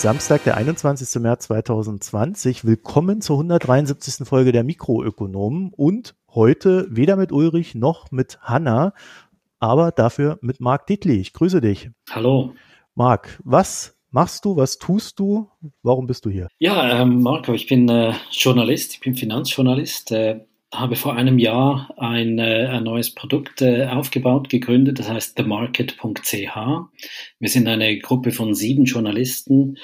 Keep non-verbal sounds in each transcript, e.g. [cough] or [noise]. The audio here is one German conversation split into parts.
Samstag, der 21. März 2020. Willkommen zur 173. Folge der Mikroökonomen und heute weder mit Ulrich noch mit Hanna, aber dafür mit Marc Dietli. Ich grüße dich. Hallo. Marc, was machst du, was tust du, warum bist du hier? Ja, ähm, Marco, ich bin äh, Journalist, ich bin Finanzjournalist, äh, habe vor einem Jahr ein, äh, ein neues Produkt äh, aufgebaut, gegründet, das heißt themarket.ch. Wir sind eine Gruppe von sieben Journalisten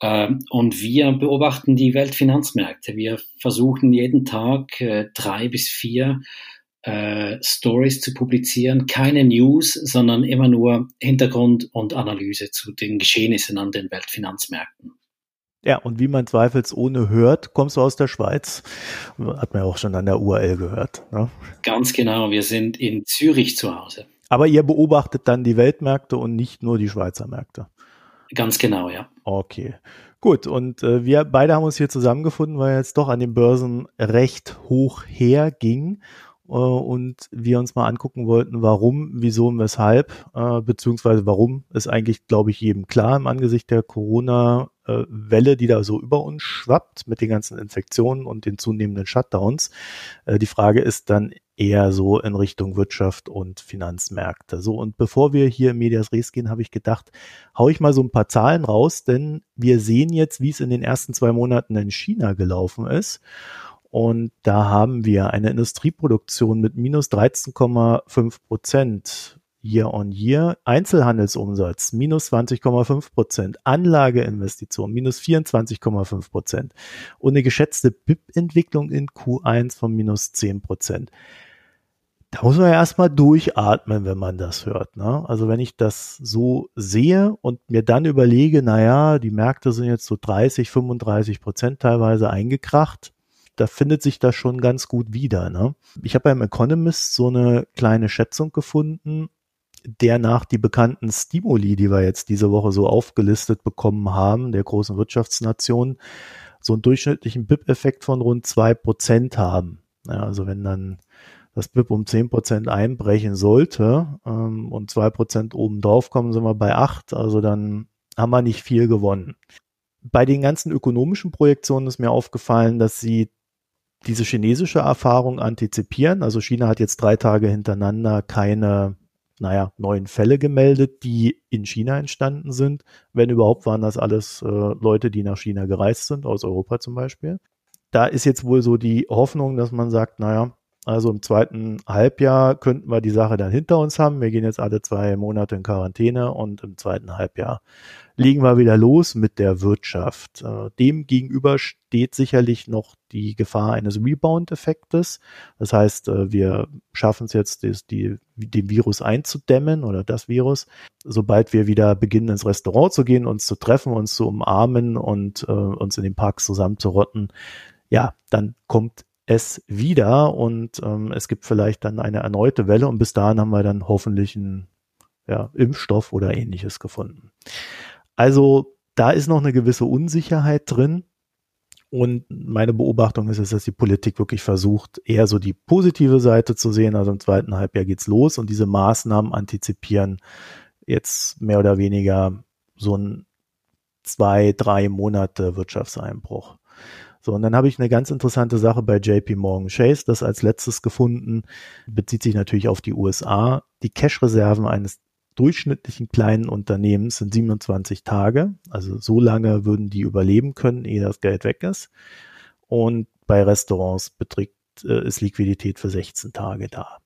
äh, und wir beobachten die Weltfinanzmärkte. Wir versuchen jeden Tag äh, drei bis vier Stories zu publizieren, keine News, sondern immer nur Hintergrund und Analyse zu den Geschehnissen an den Weltfinanzmärkten. Ja, und wie man zweifelsohne hört, kommst du aus der Schweiz. Hat man ja auch schon an der URL gehört. Ne? Ganz genau, wir sind in Zürich zu Hause. Aber ihr beobachtet dann die Weltmärkte und nicht nur die Schweizer Märkte. Ganz genau, ja. Okay. Gut, und äh, wir beide haben uns hier zusammengefunden, weil jetzt doch an den Börsen recht hoch herging äh, und wir uns mal angucken wollten, warum, wieso und weshalb, äh, beziehungsweise warum ist eigentlich, glaube ich, jedem klar im Angesicht der Corona-Welle, die da so über uns schwappt mit den ganzen Infektionen und den zunehmenden Shutdowns. Äh, die Frage ist dann eher so in Richtung Wirtschaft und Finanzmärkte. So, und bevor wir hier in Medias Res gehen, habe ich gedacht, hau ich mal so ein paar Zahlen raus, denn wir sehen jetzt, wie es in den ersten zwei Monaten in China gelaufen ist. Und da haben wir eine Industrieproduktion mit minus 13,5 Prozent year on year, Einzelhandelsumsatz minus 20,5 Prozent, Anlageinvestition minus 24,5 Prozent und eine geschätzte BIP-Entwicklung in Q1 von minus 10 Prozent. Da muss man ja erstmal durchatmen, wenn man das hört. Ne? Also wenn ich das so sehe und mir dann überlege, naja, die Märkte sind jetzt so 30, 35 Prozent teilweise eingekracht, da findet sich das schon ganz gut wieder. Ne? Ich habe beim Economist so eine kleine Schätzung gefunden, der nach die bekannten Stimuli, die wir jetzt diese Woche so aufgelistet bekommen haben, der großen Wirtschaftsnationen, so einen durchschnittlichen BIP-Effekt von rund zwei Prozent haben. Ja, also wenn dann das BIP um zehn Prozent einbrechen sollte ähm, und zwei Prozent obendrauf kommen, sind wir bei acht. Also dann haben wir nicht viel gewonnen. Bei den ganzen ökonomischen Projektionen ist mir aufgefallen, dass sie diese chinesische Erfahrung antizipieren. Also China hat jetzt drei Tage hintereinander keine, naja, neuen Fälle gemeldet, die in China entstanden sind. Wenn überhaupt, waren das alles äh, Leute, die nach China gereist sind, aus Europa zum Beispiel. Da ist jetzt wohl so die Hoffnung, dass man sagt, naja, also im zweiten Halbjahr könnten wir die Sache dann hinter uns haben. Wir gehen jetzt alle zwei Monate in Quarantäne und im zweiten Halbjahr legen wir wieder los mit der Wirtschaft. Äh, dem gegenüber steht sicherlich noch die Gefahr eines Rebound-Effektes. Das heißt, äh, wir schaffen es jetzt, die, den Virus einzudämmen oder das Virus. Sobald wir wieder beginnen, ins Restaurant zu gehen, uns zu treffen, uns zu umarmen und äh, uns in den Parks zusammenzurotten, ja, dann kommt es wieder und ähm, es gibt vielleicht dann eine erneute Welle und bis dahin haben wir dann hoffentlich einen ja, Impfstoff oder ähnliches gefunden. Also da ist noch eine gewisse Unsicherheit drin. Und meine Beobachtung ist, dass die Politik wirklich versucht, eher so die positive Seite zu sehen. Also im zweiten Halbjahr geht's los und diese Maßnahmen antizipieren jetzt mehr oder weniger so ein zwei, drei Monate Wirtschaftseinbruch. So, und dann habe ich eine ganz interessante Sache bei JP Morgan Chase, das als letztes gefunden, bezieht sich natürlich auf die USA. Die Cash-Reserven eines durchschnittlichen kleinen Unternehmens sind 27 Tage. Also so lange würden die überleben können, ehe das Geld weg ist. Und bei Restaurants beträgt, äh, ist Liquidität für 16 Tage da.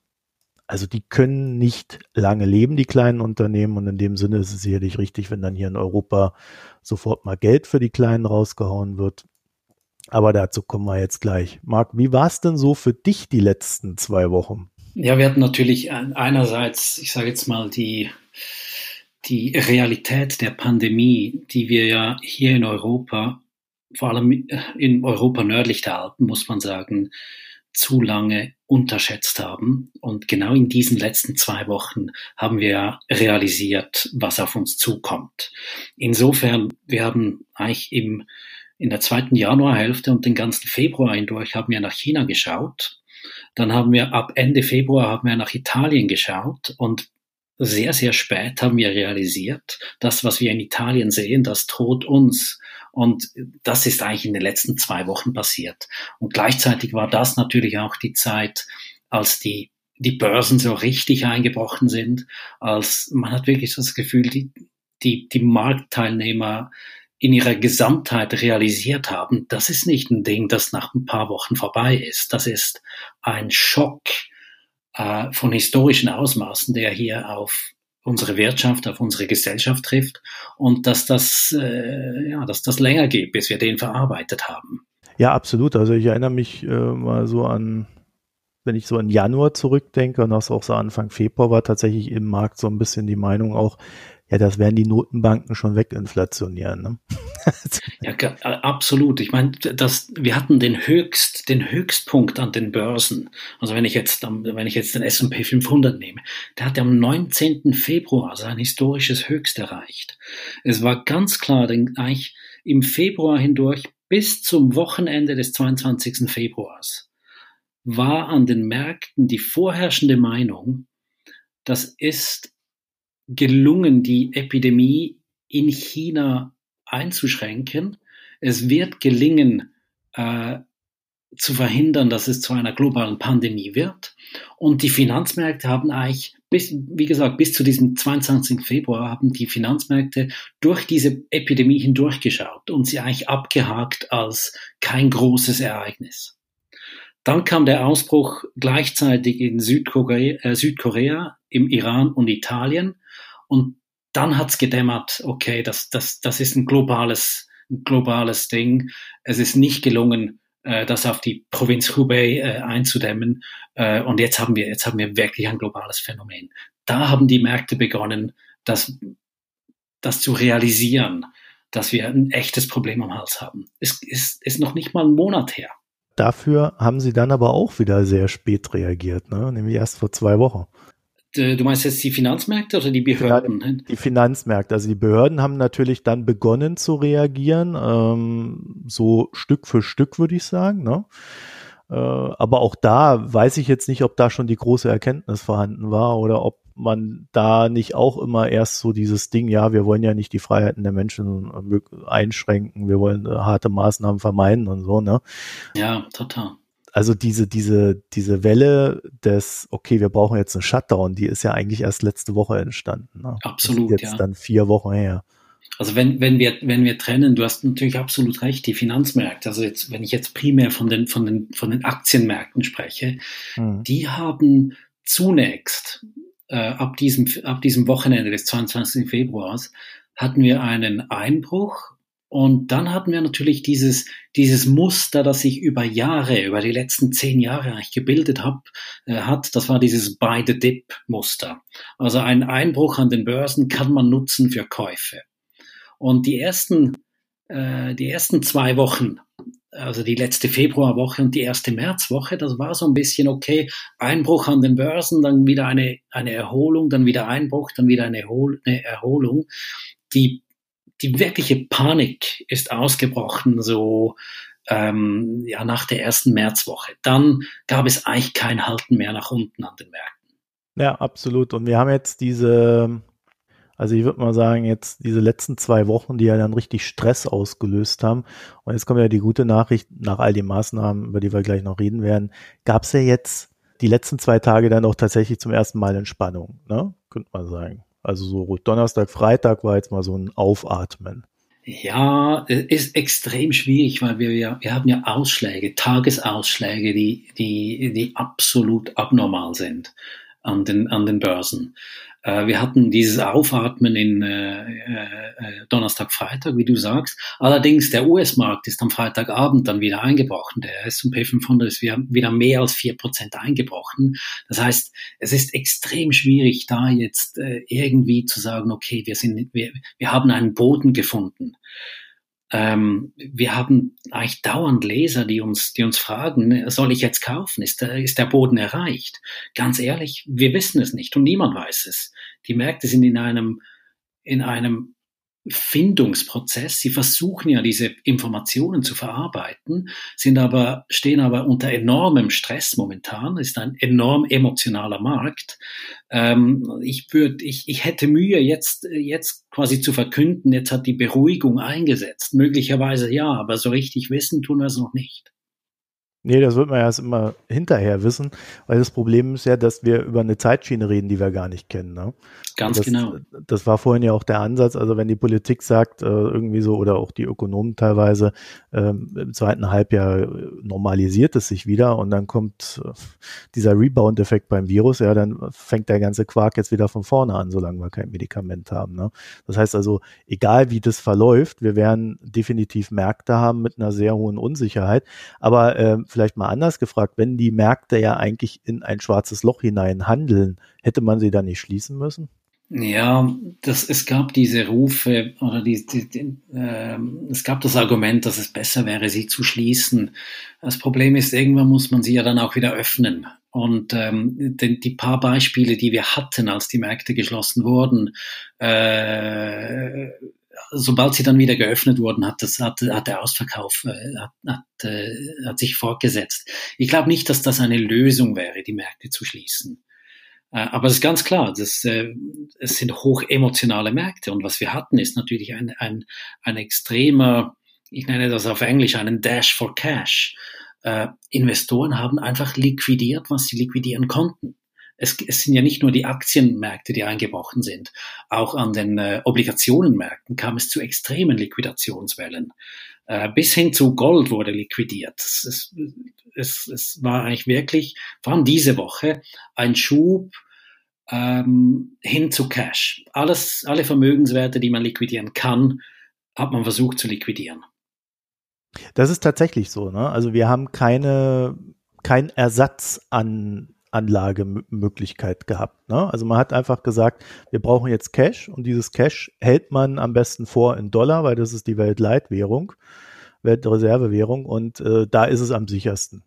Also die können nicht lange leben, die kleinen Unternehmen. Und in dem Sinne ist es sicherlich richtig, wenn dann hier in Europa sofort mal Geld für die Kleinen rausgehauen wird. Aber dazu kommen wir jetzt gleich. Marc, wie war es denn so für dich die letzten zwei Wochen? Ja, wir hatten natürlich einerseits, ich sage jetzt mal, die, die Realität der Pandemie, die wir ja hier in Europa, vor allem in Europa nördlich der Alpen, muss man sagen, zu lange unterschätzt haben. Und genau in diesen letzten zwei Wochen haben wir realisiert, was auf uns zukommt. Insofern, wir haben eigentlich im in der zweiten Januarhälfte und den ganzen Februar hindurch haben wir nach China geschaut. Dann haben wir ab Ende Februar haben wir nach Italien geschaut und sehr, sehr spät haben wir realisiert, das, was wir in Italien sehen, das droht uns. Und das ist eigentlich in den letzten zwei Wochen passiert. Und gleichzeitig war das natürlich auch die Zeit, als die, die Börsen so richtig eingebrochen sind, als man hat wirklich das Gefühl, die, die, die Marktteilnehmer in ihrer Gesamtheit realisiert haben, das ist nicht ein Ding, das nach ein paar Wochen vorbei ist. Das ist ein Schock äh, von historischen Ausmaßen, der hier auf unsere Wirtschaft, auf unsere Gesellschaft trifft und dass das, äh, ja, dass das länger geht, bis wir den verarbeitet haben. Ja, absolut. Also ich erinnere mich äh, mal so an, wenn ich so an Januar zurückdenke und das auch so Anfang Februar war tatsächlich im Markt so ein bisschen die Meinung auch, ja, das werden die Notenbanken schon weginflationieren. Ne? [laughs] ja, absolut. Ich meine, das, wir hatten den Höchst, den Höchstpunkt an den Börsen. Also wenn ich jetzt, wenn ich jetzt den S&P 500 nehme, der hat am 19. Februar sein historisches Höchst erreicht. Es war ganz klar, denn eigentlich im Februar hindurch bis zum Wochenende des 22. Februars war an den Märkten die vorherrschende Meinung, das ist gelungen, die Epidemie in China einzuschränken. Es wird gelingen, äh, zu verhindern, dass es zu einer globalen Pandemie wird. Und die Finanzmärkte haben eigentlich, bis, wie gesagt, bis zu diesem 22. Februar haben die Finanzmärkte durch diese Epidemie hindurchgeschaut und sie eigentlich abgehakt als kein großes Ereignis. Dann kam der Ausbruch gleichzeitig in Südkorea, äh, Südkorea im Iran und Italien. Und dann hat's gedämmert, okay, das, das, das ist ein globales, ein globales Ding. Es ist nicht gelungen, äh, das auf die Provinz Hubei äh, einzudämmen. Äh, und jetzt haben wir, jetzt haben wir wirklich ein globales Phänomen. Da haben die Märkte begonnen, das, das zu realisieren, dass wir ein echtes Problem am Hals haben. Es ist, ist noch nicht mal ein Monat her. Dafür haben sie dann aber auch wieder sehr spät reagiert, ne? nämlich erst vor zwei Wochen. Du meinst jetzt die Finanzmärkte oder die Behörden? Ja, die Finanzmärkte. Also die Behörden haben natürlich dann begonnen zu reagieren, ähm, so Stück für Stück würde ich sagen. Ne? Äh, aber auch da weiß ich jetzt nicht, ob da schon die große Erkenntnis vorhanden war oder ob man da nicht auch immer erst so dieses Ding, ja, wir wollen ja nicht die Freiheiten der Menschen einschränken, wir wollen äh, harte Maßnahmen vermeiden und so, ne? Ja, total also diese, diese, diese Welle des, okay, wir brauchen jetzt einen Shutdown, die ist ja eigentlich erst letzte Woche entstanden. Ne? Absolut. jetzt ja. dann vier Wochen her. Also wenn, wenn wir, wenn wir trennen, du hast natürlich absolut recht, die Finanzmärkte, also jetzt, wenn ich jetzt primär von den, von den, von den Aktienmärkten spreche, hm. die haben zunächst, äh, ab diesem, ab diesem Wochenende des 22. Februars, hatten wir einen Einbruch und dann hatten wir natürlich dieses, dieses Muster, das sich über Jahre, über die letzten zehn Jahre eigentlich gebildet hab, äh, hat. Das war dieses Buy the Dip Muster. Also ein Einbruch an den Börsen kann man nutzen für Käufe. Und die ersten, äh, die ersten zwei Wochen, also die letzte Februarwoche und die erste Märzwoche, das war so ein bisschen okay. Einbruch an den Börsen, dann wieder eine, eine Erholung, dann wieder Einbruch, dann wieder eine, eine Erholung. Die die wirkliche Panik ist ausgebrochen, so ähm, ja, nach der ersten Märzwoche. Dann gab es eigentlich kein Halten mehr nach unten an den Märkten. Ja, absolut. Und wir haben jetzt diese, also ich würde mal sagen, jetzt diese letzten zwei Wochen, die ja dann richtig Stress ausgelöst haben. Und jetzt kommt ja die gute Nachricht, nach all den Maßnahmen, über die wir gleich noch reden werden, gab es ja jetzt die letzten zwei Tage dann auch tatsächlich zum ersten Mal Entspannung, ne? Könnte man sagen. Also so Donnerstag, Freitag war jetzt mal so ein Aufatmen. Ja, es ist extrem schwierig, weil wir ja, wir haben ja Ausschläge, Tagesausschläge, die, die, die absolut abnormal sind an den, an den Börsen. Äh, wir hatten dieses Aufatmen in äh, äh, Donnerstag, Freitag, wie du sagst. Allerdings der US-Markt ist am Freitagabend dann wieder eingebrochen. Der S&P 500 ist wieder mehr als vier Prozent eingebrochen. Das heißt, es ist extrem schwierig, da jetzt äh, irgendwie zu sagen, okay, wir sind, wir, wir haben einen Boden gefunden. Ähm, wir haben eigentlich dauernd Leser, die uns, die uns fragen, soll ich jetzt kaufen? Ist der, ist der Boden erreicht? Ganz ehrlich, wir wissen es nicht und niemand weiß es. Die Märkte sind in einem, in einem Findungsprozess. Sie versuchen ja diese Informationen zu verarbeiten, sind aber, stehen aber unter enormem Stress momentan. Es ist ein enorm emotionaler Markt. Ähm, ich würde, ich, ich hätte Mühe jetzt, jetzt quasi zu verkünden, jetzt hat die Beruhigung eingesetzt. Möglicherweise ja, aber so richtig wissen tun wir es noch nicht. Nee, das wird man ja erst immer hinterher wissen, weil das Problem ist ja, dass wir über eine Zeitschiene reden, die wir gar nicht kennen. Ne? Ganz das, genau. Das war vorhin ja auch der Ansatz. Also wenn die Politik sagt, äh, irgendwie so, oder auch die Ökonomen teilweise, ähm, im zweiten Halbjahr normalisiert es sich wieder und dann kommt äh, dieser Rebound-Effekt beim Virus, ja, dann fängt der ganze Quark jetzt wieder von vorne an, solange wir kein Medikament haben. Ne? Das heißt also, egal wie das verläuft, wir werden definitiv Märkte haben mit einer sehr hohen Unsicherheit. Aber äh, vielleicht mal anders gefragt, wenn die Märkte ja eigentlich in ein schwarzes Loch hinein handeln, hätte man sie dann nicht schließen müssen? Ja, das, es gab diese Rufe oder die, die, die äh, es gab das Argument, dass es besser wäre, sie zu schließen. Das Problem ist, irgendwann muss man sie ja dann auch wieder öffnen. Und ähm, die, die paar Beispiele, die wir hatten, als die Märkte geschlossen wurden, äh, sobald sie dann wieder geöffnet wurden, hat, das, hat, hat der Ausverkauf äh, hat, hat, äh, hat sich fortgesetzt. Ich glaube nicht, dass das eine Lösung wäre, die Märkte zu schließen. Äh, aber es ist ganz klar, das, äh, es sind hoch emotionale Märkte und was wir hatten, ist natürlich ein, ein, ein extremer, ich nenne das auf Englisch einen Dash for Cash. Äh, Investoren haben einfach liquidiert, was sie liquidieren konnten. Es, es sind ja nicht nur die Aktienmärkte, die eingebrochen sind. Auch an den äh, Obligationenmärkten kam es zu extremen Liquidationswellen. Äh, bis hin zu Gold wurde liquidiert. Es, es, es, war eigentlich wirklich, vor allem diese Woche, ein Schub ähm, hin zu Cash. Alles, alle Vermögenswerte, die man liquidieren kann, hat man versucht zu liquidieren. Das ist tatsächlich so. Ne? Also wir haben keine, kein Ersatz an Anlagemöglichkeit gehabt. Ne? Also man hat einfach gesagt, wir brauchen jetzt Cash und dieses Cash hält man am besten vor in Dollar, weil das ist die Weltleitwährung, Weltreservewährung und äh, da ist es am sichersten.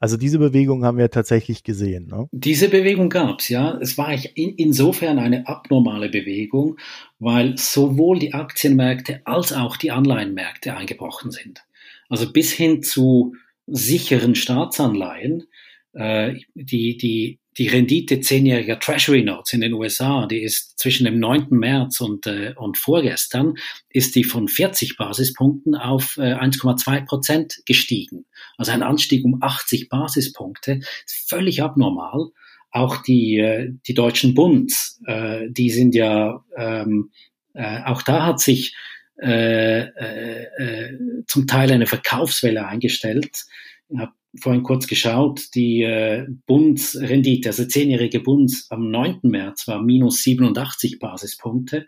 Also diese Bewegung haben wir tatsächlich gesehen. Ne? Diese Bewegung gab es, ja. Es war in, insofern eine abnormale Bewegung, weil sowohl die Aktienmärkte als auch die Anleihenmärkte eingebrochen sind. Also bis hin zu sicheren Staatsanleihen äh, die, die, die Rendite zehnjähriger Treasury Notes in den USA, die ist zwischen dem 9. März und, äh, und vorgestern, ist die von 40 Basispunkten auf äh, 1,2 Prozent gestiegen. Also ein Anstieg um 80 Basispunkte. Völlig abnormal. Auch die, äh, die deutschen Bunds, äh, die sind ja, ähm, äh, auch da hat sich äh, äh, äh zum Teil eine Verkaufswelle eingestellt. Ich habe vorhin kurz geschaut, die äh, Bundsrendite, also zehnjährige Bunds am 9. März war minus 87 Basispunkte.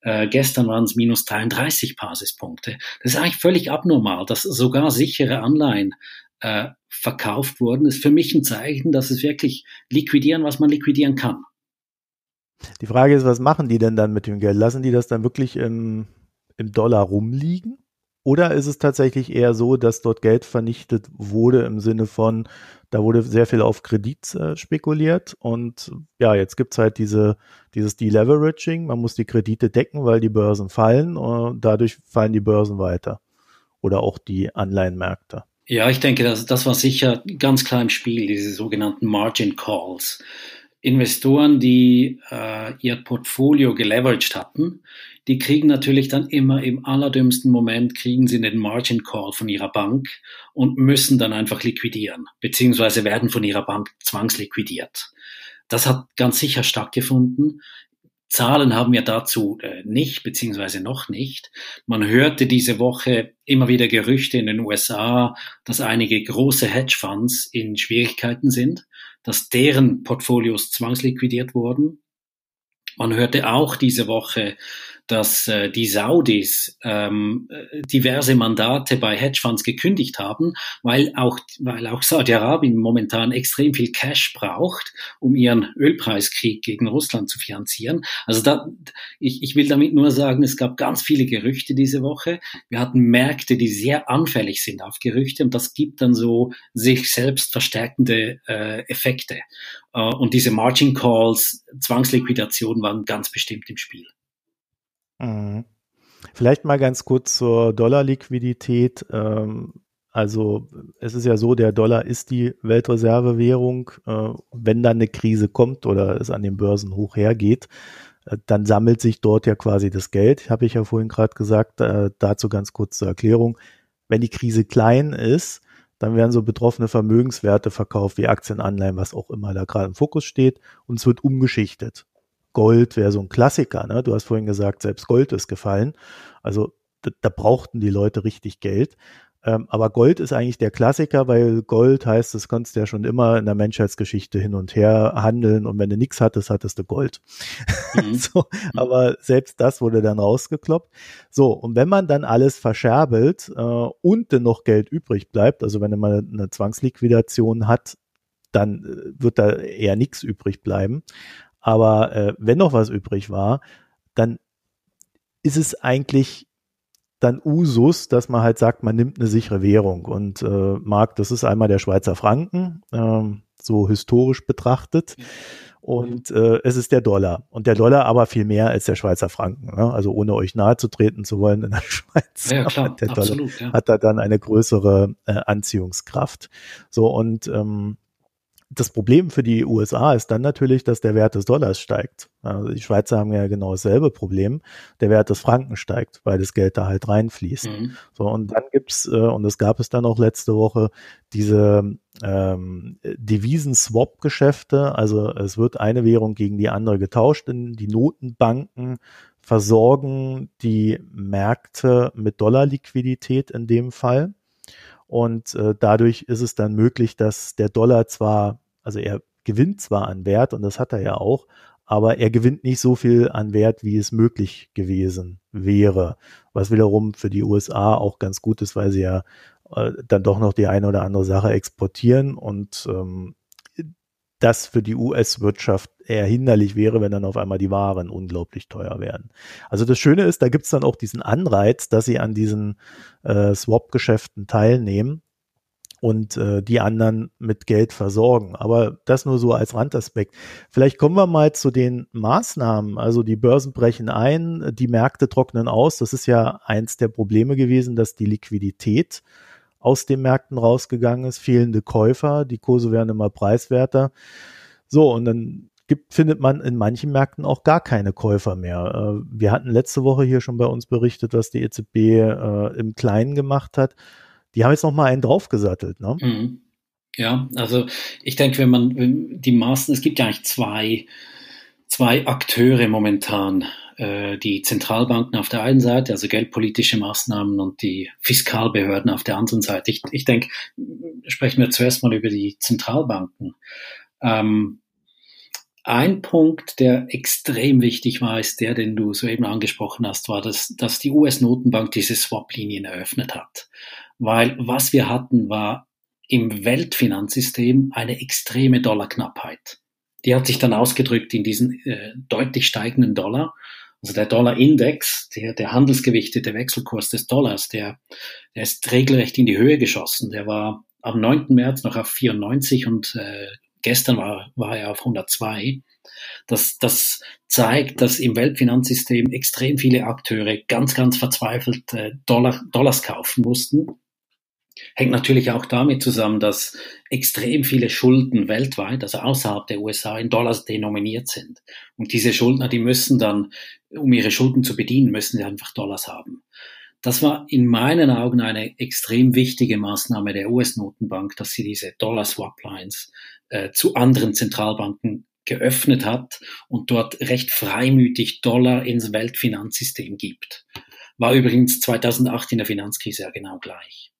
Äh, gestern waren es minus 33 Basispunkte. Das ist eigentlich völlig abnormal, dass sogar sichere Anleihen äh, verkauft wurden. Das ist für mich ein Zeichen, dass es wirklich liquidieren, was man liquidieren kann. Die Frage ist, was machen die denn dann mit dem Geld? Lassen die das dann wirklich im, im Dollar rumliegen? Oder ist es tatsächlich eher so, dass dort Geld vernichtet wurde im Sinne von, da wurde sehr viel auf Kredit äh, spekuliert und ja, jetzt gibt's halt diese, dieses Deleveraging, man muss die Kredite decken, weil die Börsen fallen und dadurch fallen die Börsen weiter. Oder auch die Anleihenmärkte. Ja, ich denke, das, das war sicher ganz klar im Spiel, diese sogenannten Margin Calls. Investoren, die äh, ihr Portfolio geleveraged hatten, die kriegen natürlich dann immer im allerdümmsten Moment, kriegen sie den Margin Call von ihrer Bank und müssen dann einfach liquidieren, beziehungsweise werden von ihrer Bank zwangsliquidiert. Das hat ganz sicher stattgefunden. Zahlen haben wir dazu äh, nicht, beziehungsweise noch nicht. Man hörte diese Woche immer wieder Gerüchte in den USA, dass einige große Hedgefonds in Schwierigkeiten sind, dass deren Portfolios zwangsliquidiert wurden. Man hörte auch diese Woche, dass äh, die Saudis ähm, diverse Mandate bei Hedgefonds gekündigt haben, weil auch, weil auch Saudi-Arabien momentan extrem viel Cash braucht, um ihren Ölpreiskrieg gegen Russland zu finanzieren. Also da, ich, ich will damit nur sagen, es gab ganz viele Gerüchte diese Woche. Wir hatten Märkte, die sehr anfällig sind auf Gerüchte und das gibt dann so sich selbst verstärkende äh, Effekte. Äh, und diese Margin Calls, Zwangsliquidation waren ganz bestimmt im Spiel. Mhm. Vielleicht mal ganz kurz zur Dollarliquidität. Ähm, also es ist ja so, der Dollar ist die Weltreservewährung. Äh, wenn dann eine Krise kommt oder es an den Börsen hoch hergeht, äh, dann sammelt sich dort ja quasi das Geld. Habe ich ja vorhin gerade gesagt. Äh, dazu ganz kurz zur Erklärung. Wenn die Krise klein ist, dann werden so betroffene Vermögenswerte verkauft, wie Aktien, Anleihen, was auch immer da gerade im Fokus steht, und es wird umgeschichtet. Gold wäre so ein Klassiker, ne? Du hast vorhin gesagt, selbst Gold ist gefallen. Also da, da brauchten die Leute richtig Geld. Ähm, aber Gold ist eigentlich der Klassiker, weil Gold heißt, das konntest du ja schon immer in der Menschheitsgeschichte hin und her handeln und wenn du nichts hattest, hattest du Gold. Mhm. [laughs] so, aber selbst das wurde dann rausgekloppt. So, und wenn man dann alles verscherbelt äh, und dann noch Geld übrig bleibt, also wenn man eine Zwangsliquidation hat, dann äh, wird da eher nichts übrig bleiben. Aber äh, wenn noch was übrig war, dann ist es eigentlich dann Usus, dass man halt sagt, man nimmt eine sichere Währung. Und äh, Marc, das ist einmal der Schweizer Franken, äh, so historisch betrachtet. Und äh, es ist der Dollar. Und der Dollar aber viel mehr als der Schweizer Franken. Ne? Also ohne euch nahe zu treten zu wollen in der [laughs] Schweiz. Ja, klar, der absolut, Dollar ja. hat da dann eine größere äh, Anziehungskraft. So und ähm, das Problem für die USA ist dann natürlich, dass der Wert des Dollars steigt. Also die Schweizer haben ja genau dasselbe Problem. Der Wert des Franken steigt, weil das Geld da halt reinfließt. Mhm. So, und dann gibt's, äh, und das gab es dann auch letzte Woche, diese ähm, Devisen-Swap-Geschäfte. Also es wird eine Währung gegen die andere getauscht. In die Notenbanken versorgen die Märkte mit Dollarliquidität in dem Fall. Und äh, dadurch ist es dann möglich, dass der Dollar zwar, also er gewinnt zwar an Wert und das hat er ja auch, aber er gewinnt nicht so viel an Wert, wie es möglich gewesen wäre. Was wiederum für die USA auch ganz gut ist, weil sie ja äh, dann doch noch die eine oder andere Sache exportieren und ähm, das für die US-Wirtschaft eher hinderlich wäre, wenn dann auf einmal die Waren unglaublich teuer werden. Also das Schöne ist, da gibt es dann auch diesen Anreiz, dass sie an diesen äh, Swap-Geschäften teilnehmen und äh, die anderen mit Geld versorgen. Aber das nur so als Randaspekt. Vielleicht kommen wir mal zu den Maßnahmen. Also die Börsen brechen ein, die Märkte trocknen aus. Das ist ja eins der Probleme gewesen, dass die Liquidität aus den Märkten rausgegangen ist, fehlende Käufer, die Kurse werden immer preiswerter. So, und dann gibt, findet man in manchen Märkten auch gar keine Käufer mehr. Äh, wir hatten letzte Woche hier schon bei uns berichtet, was die EZB äh, im Kleinen gemacht hat. Die haben jetzt noch mal einen draufgesattelt, ne? Mhm. Ja, also ich denke, wenn man die Maßen, es gibt ja eigentlich zwei, zwei Akteure momentan äh, die Zentralbanken auf der einen Seite, also geldpolitische Maßnahmen und die Fiskalbehörden auf der anderen Seite. Ich, ich denke, sprechen wir zuerst mal über die Zentralbanken. Ähm, ein Punkt, der extrem wichtig war, ist der, den du soeben angesprochen hast, war, dass, dass die US-Notenbank diese Swap-Linien eröffnet hat. Weil was wir hatten, war im Weltfinanzsystem eine extreme Dollarknappheit. Die hat sich dann ausgedrückt in diesen äh, deutlich steigenden Dollar. Also der Dollar-Index, der, der handelsgewichtete Wechselkurs des Dollars, der, der ist regelrecht in die Höhe geschossen. Der war am 9. März noch auf 94 und äh, gestern war, war er auf 102. Das, das zeigt, dass im Weltfinanzsystem extrem viele Akteure ganz, ganz verzweifelt äh, Dollar, Dollars kaufen mussten Hängt natürlich auch damit zusammen, dass extrem viele Schulden weltweit, also außerhalb der USA, in Dollars denominiert sind. Und diese Schuldner, die müssen dann, um ihre Schulden zu bedienen, müssen sie einfach Dollars haben. Das war in meinen Augen eine extrem wichtige Maßnahme der US-Notenbank, dass sie diese Dollar-Swap-Lines äh, zu anderen Zentralbanken geöffnet hat und dort recht freimütig Dollar ins Weltfinanzsystem gibt. War übrigens 2008 in der Finanzkrise ja genau gleich.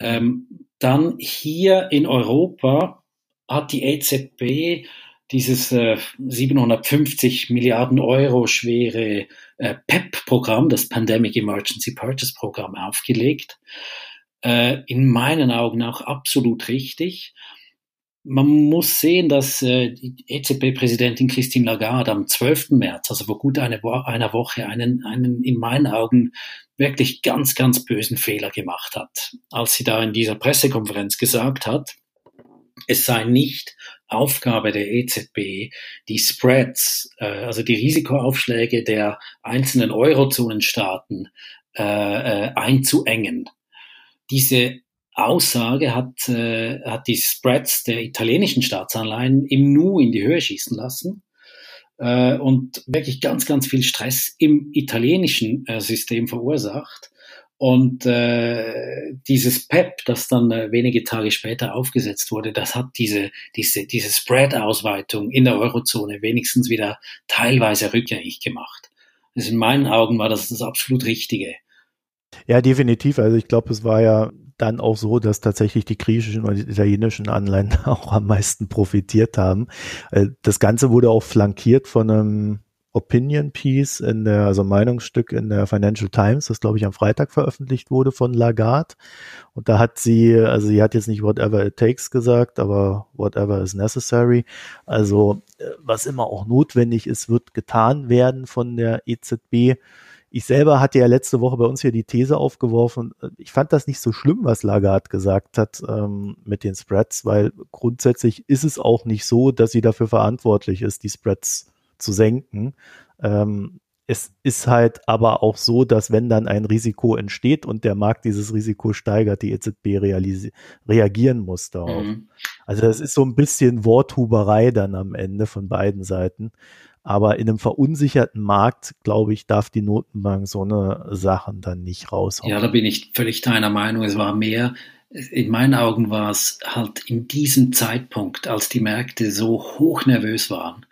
Ähm, dann hier in Europa hat die EZB dieses äh, 750 Milliarden Euro schwere äh, PEP-Programm, das Pandemic Emergency Purchase Programm, aufgelegt. Äh, in meinen Augen auch absolut richtig. Man muss sehen, dass äh, die EZB-Präsidentin Christine Lagarde am 12. März, also vor gut eine Wo einer Woche, einen, einen in meinen Augen wirklich ganz, ganz bösen Fehler gemacht hat, als sie da in dieser Pressekonferenz gesagt hat, es sei nicht Aufgabe der EZB, die Spreads, äh, also die Risikoaufschläge der einzelnen Eurozonenstaaten äh, äh, einzuengen. Diese Aussage hat, äh, hat die Spreads der italienischen Staatsanleihen im Nu in die Höhe schießen lassen äh, und wirklich ganz, ganz viel Stress im italienischen äh, System verursacht. Und äh, dieses PEP, das dann äh, wenige Tage später aufgesetzt wurde, das hat diese, diese, diese Spread-Ausweitung in der Eurozone wenigstens wieder teilweise rückgängig gemacht. Also in meinen Augen war das das absolut Richtige. Ja, definitiv. Also ich glaube, es war ja dann auch so, dass tatsächlich die griechischen und italienischen Anleihen [laughs] auch am meisten profitiert haben. Äh, das Ganze wurde auch flankiert von einem Opinion Piece in der, also Meinungsstück in der Financial Times, das glaube ich am Freitag veröffentlicht wurde von Lagarde. Und da hat sie, also sie hat jetzt nicht whatever it takes gesagt, aber whatever is necessary. Also äh, was immer auch notwendig ist, wird getan werden von der EZB. Ich selber hatte ja letzte Woche bei uns hier die These aufgeworfen. Ich fand das nicht so schlimm, was Lagarde gesagt hat ähm, mit den Spreads, weil grundsätzlich ist es auch nicht so, dass sie dafür verantwortlich ist, die Spreads zu senken. Ähm, es ist halt aber auch so, dass wenn dann ein Risiko entsteht und der Markt dieses Risiko steigert, die EZB reagieren muss darauf. Mhm. Also das ist so ein bisschen Worthuberei dann am Ende von beiden Seiten. Aber in einem verunsicherten Markt, glaube ich, darf die Notenbank so eine Sachen dann nicht raushauen. Ja, da bin ich völlig deiner Meinung. Es war mehr, in meinen Augen war es halt in diesem Zeitpunkt, als die Märkte so hoch nervös waren,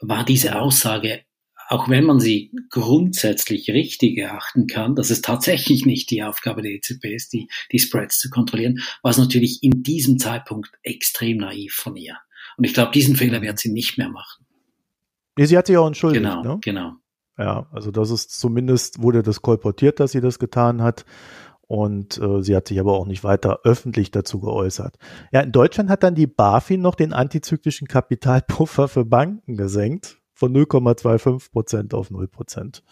war diese Aussage, auch wenn man sie grundsätzlich richtig erachten kann, dass es tatsächlich nicht die Aufgabe der EZB ist, die, die Spreads zu kontrollieren, war es natürlich in diesem Zeitpunkt extrem naiv von ihr. Und ich glaube, diesen Fehler wird sie nicht mehr machen. Nee, sie hat sich auch entschuldigt. Genau, ne? genau. Ja, also das ist zumindest wurde das kolportiert, dass sie das getan hat. Und äh, sie hat sich aber auch nicht weiter öffentlich dazu geäußert. Ja, in Deutschland hat dann die BaFin noch den antizyklischen Kapitalpuffer für Banken gesenkt von 0,25 Prozent auf 0 Prozent.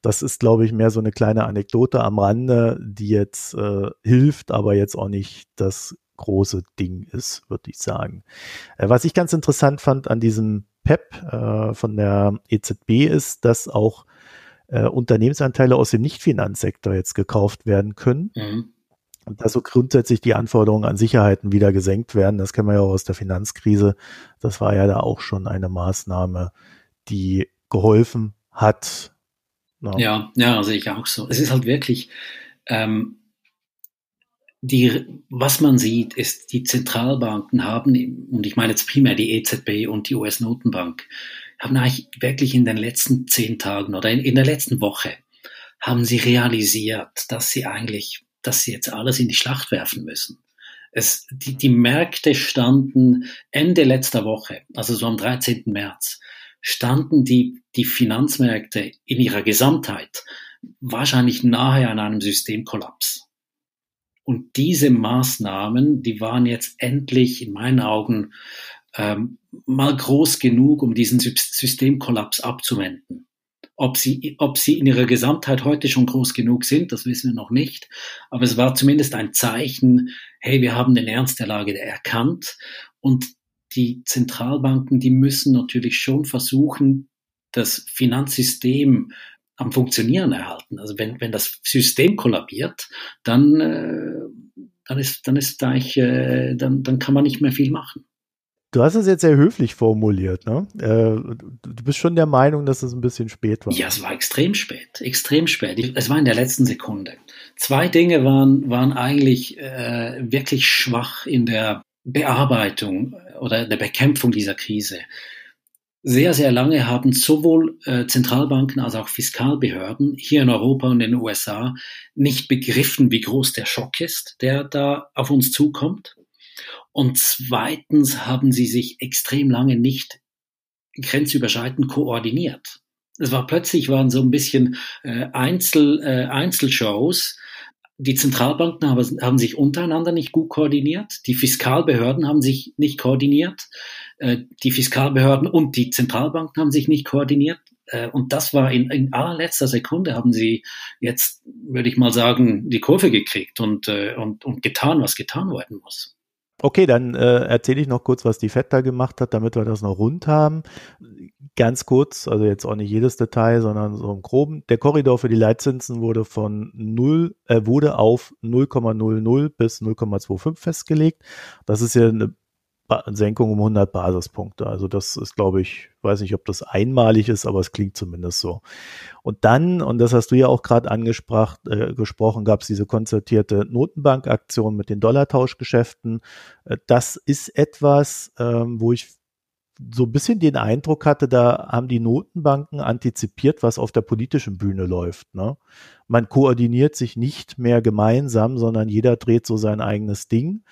Das ist, glaube ich, mehr so eine kleine Anekdote am Rande, die jetzt äh, hilft, aber jetzt auch nicht das große Ding ist, würde ich sagen. Äh, was ich ganz interessant fand an diesem PEP äh, von der EZB ist, dass auch äh, Unternehmensanteile aus dem Nichtfinanzsektor jetzt gekauft werden können. Mhm. Und dass so grundsätzlich die Anforderungen an Sicherheiten wieder gesenkt werden. Das kennen wir ja auch aus der Finanzkrise. Das war ja da auch schon eine Maßnahme, die geholfen hat. No. Ja, ja, sehe ich auch so. Es ist halt wirklich, ähm, die, was man sieht, ist, die Zentralbanken haben, und ich meine jetzt primär die EZB und die US-Notenbank, haben eigentlich wirklich in den letzten zehn Tagen oder in, in der letzten Woche haben sie realisiert, dass sie eigentlich, dass sie jetzt alles in die Schlacht werfen müssen. Es, die, die Märkte standen Ende letzter Woche, also so am 13. März, standen die, die Finanzmärkte in ihrer Gesamtheit wahrscheinlich nahe an einem Systemkollaps. Und diese Maßnahmen, die waren jetzt endlich in meinen Augen ähm, mal groß genug, um diesen Systemkollaps abzuwenden. Ob sie, ob sie in ihrer Gesamtheit heute schon groß genug sind, das wissen wir noch nicht. Aber es war zumindest ein Zeichen, hey, wir haben den Ernst der Lage erkannt. Und die Zentralbanken, die müssen natürlich schon versuchen, das Finanzsystem am Funktionieren erhalten. Also wenn, wenn das System kollabiert, dann, äh, dann ist, dann ist eigentlich, äh, dann, dann kann man nicht mehr viel machen. Du hast es jetzt sehr höflich formuliert, ne? Äh, du bist schon der Meinung, dass es ein bisschen spät war. Ja, es war extrem spät, extrem spät. Es war in der letzten Sekunde. Zwei Dinge waren, waren eigentlich äh, wirklich schwach in der Bearbeitung oder der Bekämpfung dieser Krise. Sehr, sehr lange haben sowohl äh, Zentralbanken als auch Fiskalbehörden hier in Europa und in den USA nicht begriffen, wie groß der Schock ist, der da auf uns zukommt. Und zweitens haben sie sich extrem lange nicht grenzüberschreitend koordiniert. Es war plötzlich waren so ein bisschen äh, Einzel, äh, Einzelshows. Die Zentralbanken haben, haben sich untereinander nicht gut koordiniert. Die Fiskalbehörden haben sich nicht koordiniert. Äh, die Fiskalbehörden und die Zentralbanken haben sich nicht koordiniert. Äh, und das war in, in allerletzter Sekunde haben sie jetzt, würde ich mal sagen, die Kurve gekriegt und, äh, und, und getan, was getan werden muss. Okay, dann äh, erzähle ich noch kurz, was die FED da gemacht hat, damit wir das noch rund haben. Ganz kurz, also jetzt auch nicht jedes Detail, sondern so im Groben. Der Korridor für die Leitzinsen wurde von 0, äh, wurde auf 0,00 bis 0,25 festgelegt. Das ist ja eine Senkung um 100 Basispunkte. Also das ist, glaube ich, weiß nicht, ob das einmalig ist, aber es klingt zumindest so. Und dann, und das hast du ja auch gerade angesprochen, äh, gab es diese konzertierte Notenbankaktion mit den Dollartauschgeschäften. Äh, das ist etwas, ähm, wo ich so ein bisschen den Eindruck hatte, da haben die Notenbanken antizipiert, was auf der politischen Bühne läuft. Ne? Man koordiniert sich nicht mehr gemeinsam, sondern jeder dreht so sein eigenes Ding.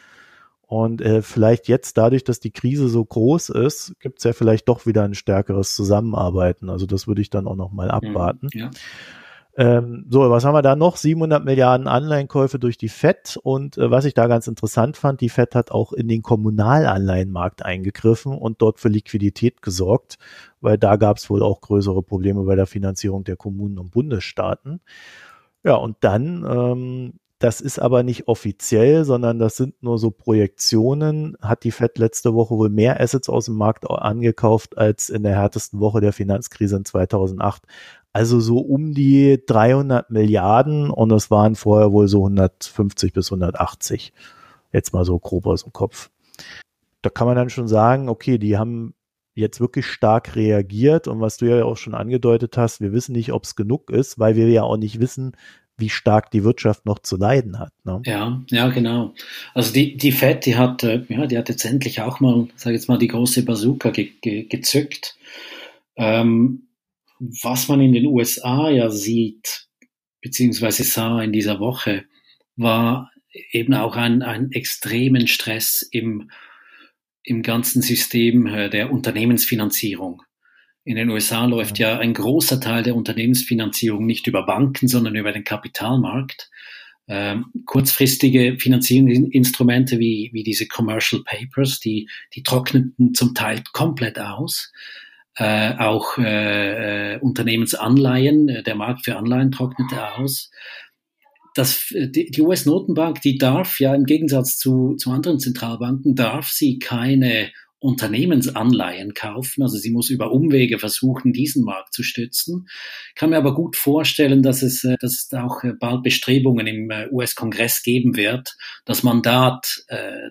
Und äh, vielleicht jetzt dadurch, dass die Krise so groß ist, gibt es ja vielleicht doch wieder ein stärkeres Zusammenarbeiten. Also das würde ich dann auch noch mal mhm, abwarten. Ja. Ähm, so, was haben wir da noch? 700 Milliarden Anleihenkäufe durch die FED. Und äh, was ich da ganz interessant fand, die FED hat auch in den Kommunalanleihenmarkt eingegriffen und dort für Liquidität gesorgt, weil da gab es wohl auch größere Probleme bei der Finanzierung der Kommunen und Bundesstaaten. Ja, und dann ähm, das ist aber nicht offiziell, sondern das sind nur so Projektionen. Hat die Fed letzte Woche wohl mehr Assets aus dem Markt angekauft als in der härtesten Woche der Finanzkrise in 2008. Also so um die 300 Milliarden und es waren vorher wohl so 150 bis 180. Jetzt mal so grob aus dem Kopf. Da kann man dann schon sagen, okay, die haben jetzt wirklich stark reagiert und was du ja auch schon angedeutet hast, wir wissen nicht, ob es genug ist, weil wir ja auch nicht wissen, wie stark die Wirtschaft noch zu leiden hat. Ne? Ja, ja, genau. Also die, die FED, die hat, äh, ja, die hat jetzt endlich auch mal, sag jetzt mal, die große Bazooka ge, ge, gezückt. Ähm, was man in den USA ja sieht, beziehungsweise sah in dieser Woche, war eben auch ein, ein extremen Stress im, im ganzen System äh, der Unternehmensfinanzierung. In den USA läuft ja ein großer Teil der Unternehmensfinanzierung nicht über Banken, sondern über den Kapitalmarkt. Ähm, kurzfristige Finanzierungsinstrumente wie, wie diese Commercial Papers, die, die trockneten zum Teil komplett aus. Äh, auch äh, äh Unternehmensanleihen, äh, der Markt für Anleihen trocknete aus. Das, die, die US-Notenbank, die darf ja im Gegensatz zu, zu anderen Zentralbanken, darf sie keine Unternehmensanleihen kaufen. Also sie muss über Umwege versuchen, diesen Markt zu stützen. Kann mir aber gut vorstellen, dass es, äh, dass es auch äh, bald Bestrebungen im äh, US-Kongress geben wird, das Mandat,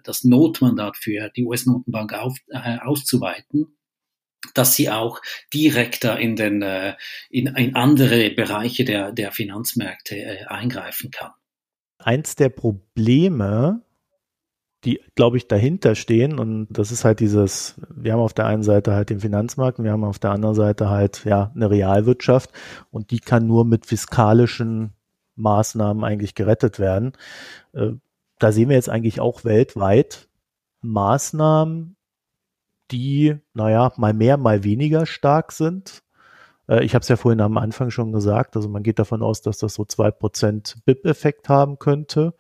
das Notmandat für die US-Notenbank auf, auszuweiten dass sie auch direkter in den in, in andere Bereiche der der Finanzmärkte eingreifen kann. Eins der Probleme die, glaube ich, dahinter stehen. Und das ist halt dieses, wir haben auf der einen Seite halt den Finanzmarkt und wir haben auf der anderen Seite halt ja eine Realwirtschaft und die kann nur mit fiskalischen Maßnahmen eigentlich gerettet werden. Äh, da sehen wir jetzt eigentlich auch weltweit Maßnahmen, die, naja, mal mehr, mal weniger stark sind. Äh, ich habe es ja vorhin am Anfang schon gesagt, also man geht davon aus, dass das so zwei Prozent BIP-Effekt haben könnte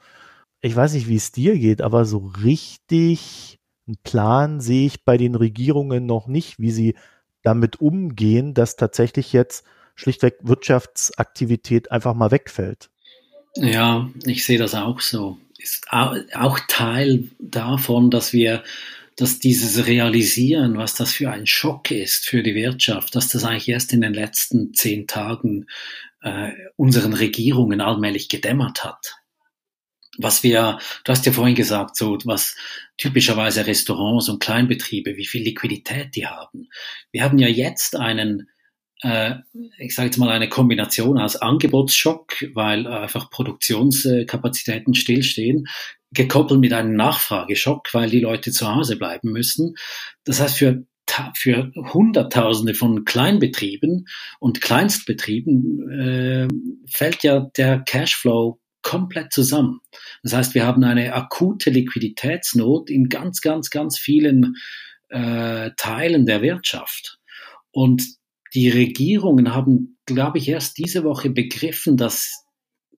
ich weiß nicht, wie es dir geht, aber so richtig einen Plan sehe ich bei den Regierungen noch nicht, wie sie damit umgehen, dass tatsächlich jetzt schlichtweg Wirtschaftsaktivität einfach mal wegfällt. Ja, ich sehe das auch so. Ist auch Teil davon, dass wir, dass dieses Realisieren, was das für ein Schock ist für die Wirtschaft, dass das eigentlich erst in den letzten zehn Tagen äh, unseren Regierungen allmählich gedämmert hat was wir, du hast ja vorhin gesagt, so was typischerweise Restaurants und Kleinbetriebe, wie viel Liquidität die haben. Wir haben ja jetzt einen, äh, ich sage jetzt mal eine Kombination aus Angebotsschock, weil einfach Produktionskapazitäten stillstehen, gekoppelt mit einem Nachfrageschock, weil die Leute zu Hause bleiben müssen. Das heißt, für für Hunderttausende von Kleinbetrieben und Kleinstbetrieben äh, fällt ja der Cashflow komplett zusammen. Das heißt, wir haben eine akute Liquiditätsnot in ganz, ganz, ganz vielen äh, Teilen der Wirtschaft. Und die Regierungen haben, glaube ich, erst diese Woche begriffen, dass,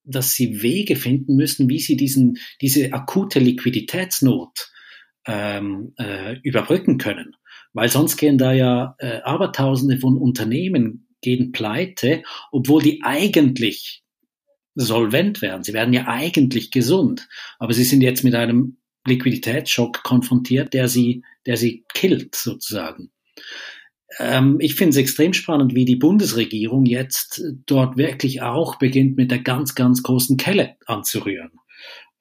dass sie Wege finden müssen, wie sie diesen, diese akute Liquiditätsnot ähm, äh, überbrücken können. Weil sonst gehen da ja äh, Abertausende von Unternehmen gehen pleite, obwohl die eigentlich solvent werden. Sie werden ja eigentlich gesund, aber sie sind jetzt mit einem Liquiditätsschock konfrontiert, der sie, der sie killt sozusagen. Ähm, ich finde es extrem spannend, wie die Bundesregierung jetzt dort wirklich auch beginnt, mit der ganz, ganz großen Kelle anzurühren.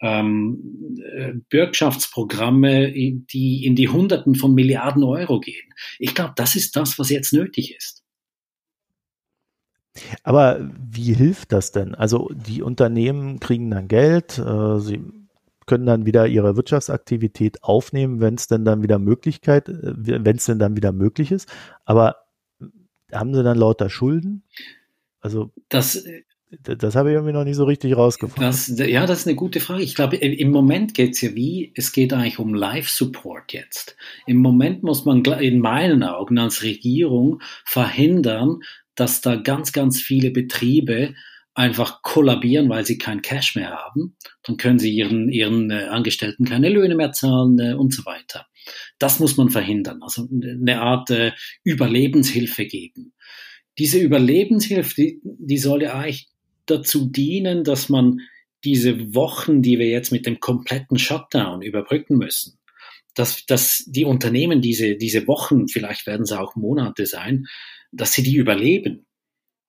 Ähm, äh, Bürgschaftsprogramme, die in die Hunderten von Milliarden Euro gehen. Ich glaube, das ist das, was jetzt nötig ist. Aber wie hilft das denn? Also die Unternehmen kriegen dann Geld, äh, sie können dann wieder ihre Wirtschaftsaktivität aufnehmen, wenn es denn dann wieder Möglichkeit, äh, wenn es denn dann wieder möglich ist. Aber haben sie dann lauter Schulden? Also das, das habe ich irgendwie noch nicht so richtig rausgefunden. Das, ja, das ist eine gute Frage. Ich glaube, im Moment geht es ja wie, es geht eigentlich um Live-Support jetzt. Im Moment muss man in meinen Augen als Regierung verhindern, dass da ganz, ganz viele Betriebe einfach kollabieren, weil sie kein Cash mehr haben. Dann können sie ihren, ihren äh, Angestellten keine Löhne mehr zahlen äh, und so weiter. Das muss man verhindern. Also eine Art äh, Überlebenshilfe geben. Diese Überlebenshilfe, die, die soll ja eigentlich dazu dienen, dass man diese Wochen, die wir jetzt mit dem kompletten Shutdown überbrücken müssen, dass, dass die Unternehmen diese, diese Wochen, vielleicht werden es auch Monate sein, dass sie die überleben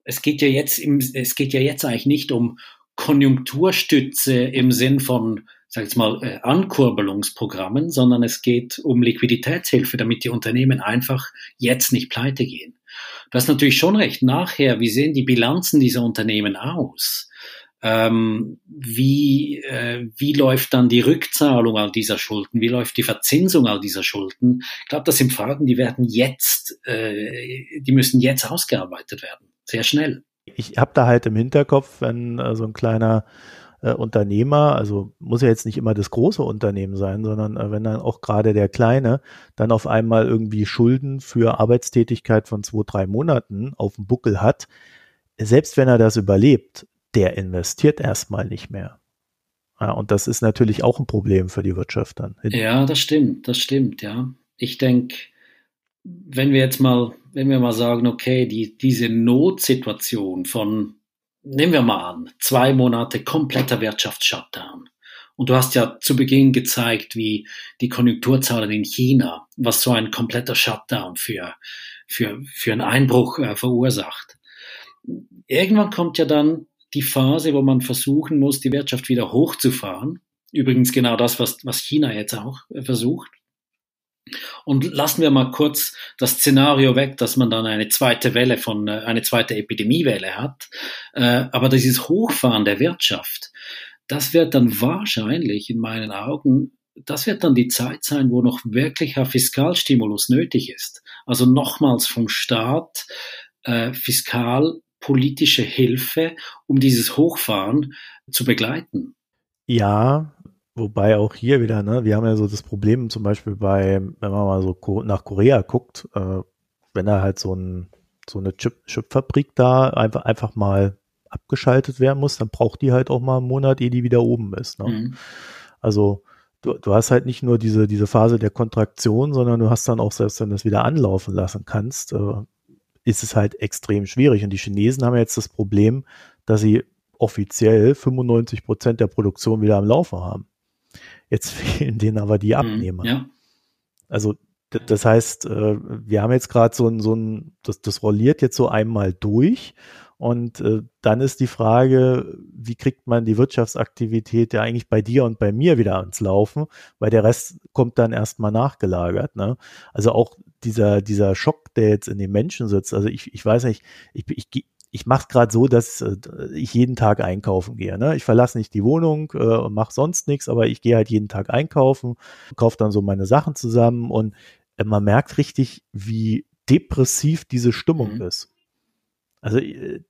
es geht ja jetzt im, es geht ja jetzt eigentlich nicht um Konjunkturstütze im Sinn von, sag ich mal, äh, Ankurbelungsprogrammen, sondern es geht um Liquiditätshilfe, damit die Unternehmen einfach jetzt nicht pleite gehen. Du hast natürlich schon recht. Nachher, wie sehen die Bilanzen dieser Unternehmen aus? Ähm, wie, äh, wie läuft dann die Rückzahlung all dieser Schulden? Wie läuft die Verzinsung all dieser Schulden? Ich glaube, das sind Fragen, die werden jetzt, äh, die müssen jetzt ausgearbeitet werden sehr schnell. Ich habe da halt im Hinterkopf, wenn äh, so ein kleiner äh, Unternehmer, also muss ja jetzt nicht immer das große Unternehmen sein, sondern äh, wenn dann auch gerade der kleine dann auf einmal irgendwie Schulden für Arbeitstätigkeit von zwei, drei Monaten auf dem Buckel hat, selbst wenn er das überlebt, der investiert erstmal nicht mehr. Ja, und das ist natürlich auch ein Problem für die Wirtschaft dann. Ja, das stimmt, das stimmt, ja. Ich denke, wenn wir jetzt mal, wenn wir mal sagen, okay, die, diese Notsituation von, nehmen wir mal an, zwei Monate kompletter Wirtschaftsshutdown. Und du hast ja zu Beginn gezeigt, wie die Konjunkturzahlen in China, was so ein kompletter Shutdown für, für, für einen Einbruch äh, verursacht. Irgendwann kommt ja dann die Phase, wo man versuchen muss, die Wirtschaft wieder hochzufahren. Übrigens genau das, was, was China jetzt auch äh, versucht. Und lassen wir mal kurz das Szenario weg, dass man dann eine zweite Welle von, äh, eine zweite Epidemiewelle hat. Äh, aber dieses Hochfahren der Wirtschaft, das wird dann wahrscheinlich in meinen Augen, das wird dann die Zeit sein, wo noch wirklicher Fiskalstimulus nötig ist. Also nochmals vom Staat äh, fiskalpolitische Hilfe, um dieses Hochfahren zu begleiten. Ja, Wobei auch hier wieder, ne, wir haben ja so das Problem zum Beispiel bei, wenn man mal so nach Korea guckt, äh, wenn da halt so, ein, so eine Chip, Chipfabrik da einfach, einfach mal abgeschaltet werden muss, dann braucht die halt auch mal einen Monat, ehe die wieder oben ist. Ne? Mhm. Also du, du hast halt nicht nur diese, diese Phase der Kontraktion, sondern du hast dann auch, selbst wenn du es wieder anlaufen lassen kannst, äh, ist es halt extrem schwierig. Und die Chinesen haben jetzt das Problem, dass sie offiziell 95 Prozent der Produktion wieder am Laufen haben. Jetzt [laughs] fehlen denen aber die mhm, Abnehmer. Ja. Also das heißt, äh, wir haben jetzt gerade so ein, so ein, das, das rolliert jetzt so einmal durch und äh, dann ist die Frage, wie kriegt man die Wirtschaftsaktivität ja eigentlich bei dir und bei mir wieder ans Laufen, weil der Rest kommt dann erstmal nachgelagert. Ne? Also auch dieser, dieser Schock, der jetzt in den Menschen sitzt, also ich, ich weiß nicht, ich, ich, ich mache es gerade so, dass äh, ich jeden Tag einkaufen gehe. Ne? Ich verlasse nicht die Wohnung äh, und mache sonst nichts, aber ich gehe halt jeden Tag einkaufen, kaufe dann so meine Sachen zusammen und äh, man merkt richtig, wie depressiv diese Stimmung mhm. ist. Also äh,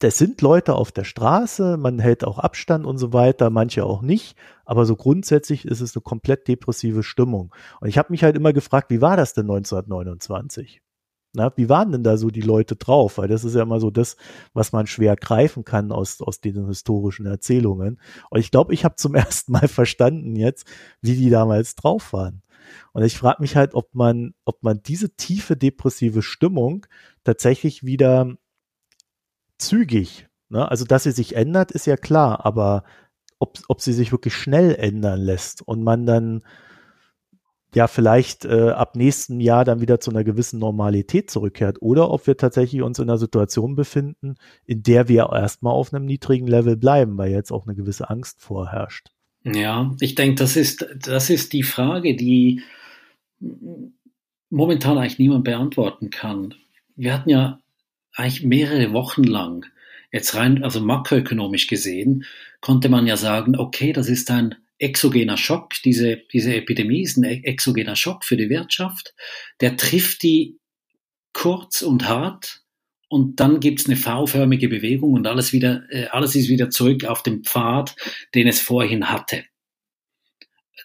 das sind Leute auf der Straße, man hält auch Abstand und so weiter, manche auch nicht, aber so grundsätzlich ist es eine komplett depressive Stimmung. Und ich habe mich halt immer gefragt, wie war das denn 1929? Na, wie waren denn da so die Leute drauf? Weil das ist ja immer so das, was man schwer greifen kann aus, aus den historischen Erzählungen. Und ich glaube, ich habe zum [laughs] ersten Mal verstanden jetzt, wie die damals drauf waren. Und ich frage mich halt, ob man, ob man diese tiefe depressive Stimmung tatsächlich wieder zügig, ne? also dass sie sich ändert, ist ja klar, aber ob, ob sie sich wirklich schnell ändern lässt und man dann ja vielleicht äh, ab nächstem Jahr dann wieder zu einer gewissen Normalität zurückkehrt oder ob wir tatsächlich uns in einer Situation befinden, in der wir erstmal auf einem niedrigen Level bleiben, weil jetzt auch eine gewisse Angst vorherrscht. Ja, ich denke, das ist, das ist die Frage, die momentan eigentlich niemand beantworten kann. Wir hatten ja eigentlich mehrere Wochen lang, jetzt rein, also makroökonomisch gesehen, konnte man ja sagen, okay, das ist ein exogener Schock, diese, diese Epidemie ist ein exogener Schock für die Wirtschaft, der trifft die kurz und hart und dann gibt's eine V-förmige Bewegung und alles wieder, äh, alles ist wieder zurück auf den Pfad, den es vorhin hatte.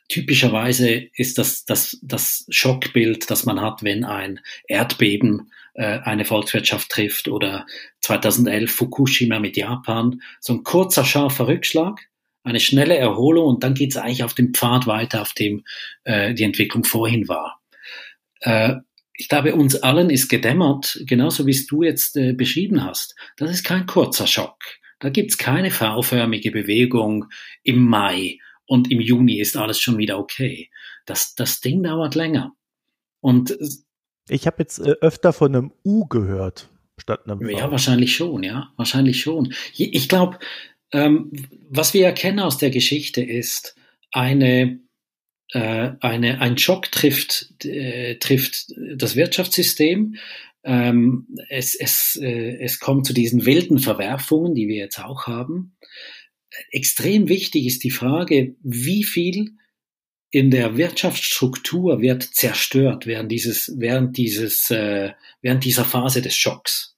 Typischerweise ist das das, das Schockbild, das man hat, wenn ein Erdbeben äh, eine Volkswirtschaft trifft oder 2011 Fukushima mit Japan. So ein kurzer, scharfer Rückschlag, eine schnelle Erholung und dann geht es eigentlich auf dem Pfad weiter, auf dem äh, die Entwicklung vorhin war. Äh, ich glaube, uns allen ist gedämmert, genauso wie es du jetzt äh, beschrieben hast. Das ist kein kurzer Schock. Da gibt's keine V-förmige Bewegung im Mai und im Juni ist alles schon wieder okay. Das, das Ding dauert länger. Und ich habe jetzt äh, öfter von einem U gehört statt einem V. Ja, wahrscheinlich schon, ja, wahrscheinlich schon. Ich glaube, ähm, was wir erkennen aus der Geschichte ist, eine, äh, eine, ein Schock trifft, äh, trifft das Wirtschaftssystem. Ähm, es, es, äh, es kommt zu diesen wilden Verwerfungen, die wir jetzt auch haben. Extrem wichtig ist die Frage, wie viel in der Wirtschaftsstruktur wird zerstört während dieses, während dieses, äh, während dieser Phase des Schocks.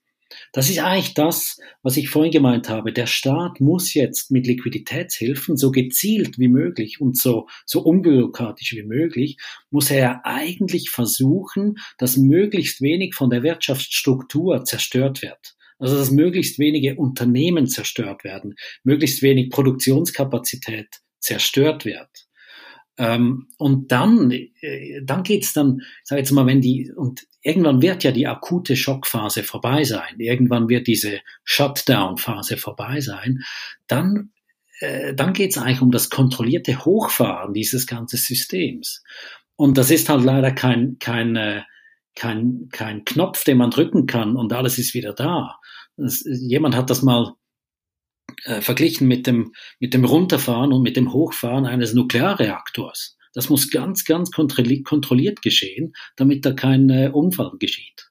Das ist eigentlich das, was ich vorhin gemeint habe. Der Staat muss jetzt mit Liquiditätshilfen so gezielt wie möglich und so, so unbürokratisch wie möglich, muss er eigentlich versuchen, dass möglichst wenig von der Wirtschaftsstruktur zerstört wird. Also dass möglichst wenige Unternehmen zerstört werden, möglichst wenig Produktionskapazität zerstört wird. Ähm, und dann, äh, dann geht's dann, sag jetzt mal, wenn die, und irgendwann wird ja die akute Schockphase vorbei sein, irgendwann wird diese Shutdown-Phase vorbei sein, dann, äh, dann geht es eigentlich um das kontrollierte Hochfahren dieses ganzen Systems. Und das ist halt leider kein, kein, äh, kein, kein Knopf, den man drücken kann und alles ist wieder da. Das, jemand hat das mal äh, verglichen mit dem, mit dem Runterfahren und mit dem Hochfahren eines Nuklearreaktors. Das muss ganz, ganz kontrolliert geschehen, damit da kein äh, Unfall geschieht.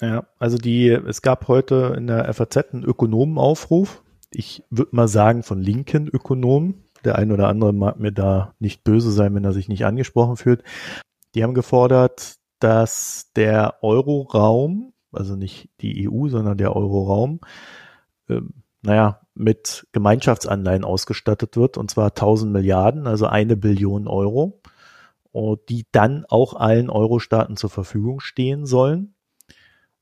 Ja, also die, es gab heute in der FAZ einen Ökonomenaufruf. Ich würde mal sagen von linken Ökonomen. Der ein oder andere mag mir da nicht böse sein, wenn er sich nicht angesprochen fühlt. Die haben gefordert, dass der Euroraum, also nicht die EU, sondern der Euroraum, äh, naja, mit Gemeinschaftsanleihen ausgestattet wird, und zwar 1000 Milliarden, also eine Billion Euro, die dann auch allen Euro-Staaten zur Verfügung stehen sollen.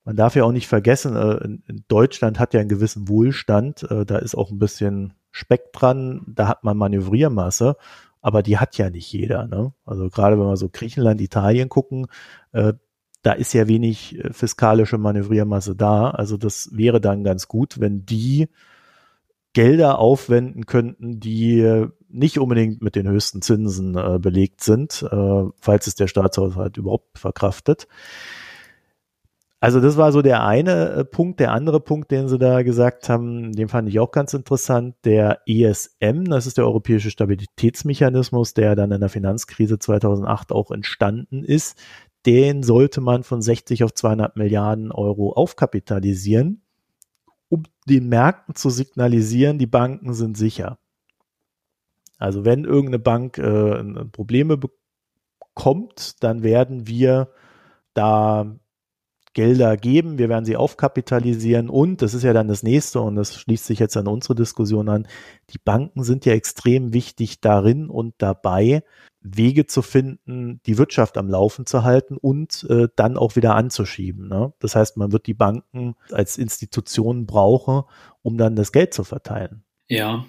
Man darf ja auch nicht vergessen, äh, Deutschland hat ja einen gewissen Wohlstand, äh, da ist auch ein bisschen Speck dran, da hat man Manövriermasse, aber die hat ja nicht jeder. Ne? Also gerade wenn wir so Griechenland, Italien gucken, äh, da ist ja wenig fiskalische Manövriermasse da. Also das wäre dann ganz gut, wenn die Gelder aufwenden könnten, die äh, nicht unbedingt mit den höchsten Zinsen äh, belegt sind, äh, falls es der Staatshaushalt überhaupt verkraftet. Also das war so der eine äh, Punkt. Der andere Punkt, den sie da gesagt haben, den fand ich auch ganz interessant. Der ESM, das ist der Europäische Stabilitätsmechanismus, der dann in der Finanzkrise 2008 auch entstanden ist. Den sollte man von 60 auf 200 Milliarden Euro aufkapitalisieren um den Märkten zu signalisieren, die Banken sind sicher. Also wenn irgendeine Bank äh, Probleme bekommt, dann werden wir da Gelder geben, wir werden sie aufkapitalisieren und, das ist ja dann das nächste und das schließt sich jetzt an unsere Diskussion an, die Banken sind ja extrem wichtig darin und dabei, Wege zu finden, die Wirtschaft am Laufen zu halten und äh, dann auch wieder anzuschieben. Ne? Das heißt, man wird die Banken als Institutionen brauchen, um dann das Geld zu verteilen. Ja,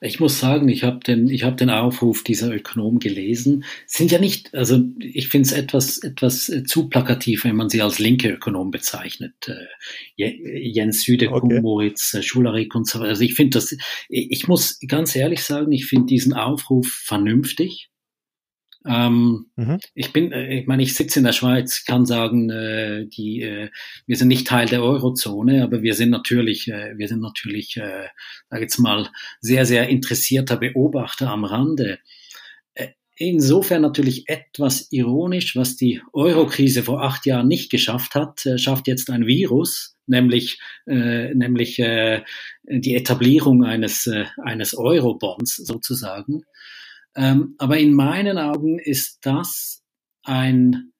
Ich muss sagen, ich habe den, ich hab den Aufruf dieser Ökonomen gelesen. Sind ja nicht, also ich finde es etwas, etwas äh, zu plakativ, wenn man sie als linke Ökonom bezeichnet. Äh, Jens Süde, okay. Moritz, äh, Schularik und so weiter. Also ich finde das, ich muss ganz ehrlich sagen, ich finde diesen Aufruf vernünftig. Ähm, mhm. Ich bin, äh, ich meine, ich sitze in der Schweiz, kann sagen, äh, die, äh, wir sind nicht Teil der Eurozone, aber wir sind natürlich, äh, wir sind natürlich, äh, sag jetzt mal, sehr, sehr interessierter Beobachter am Rande. Äh, insofern natürlich etwas ironisch, was die Eurokrise vor acht Jahren nicht geschafft hat, äh, schafft jetzt ein Virus, nämlich, äh, nämlich äh, die Etablierung eines, äh, eines Eurobonds sozusagen. Ähm, aber in meinen Augen ist das ein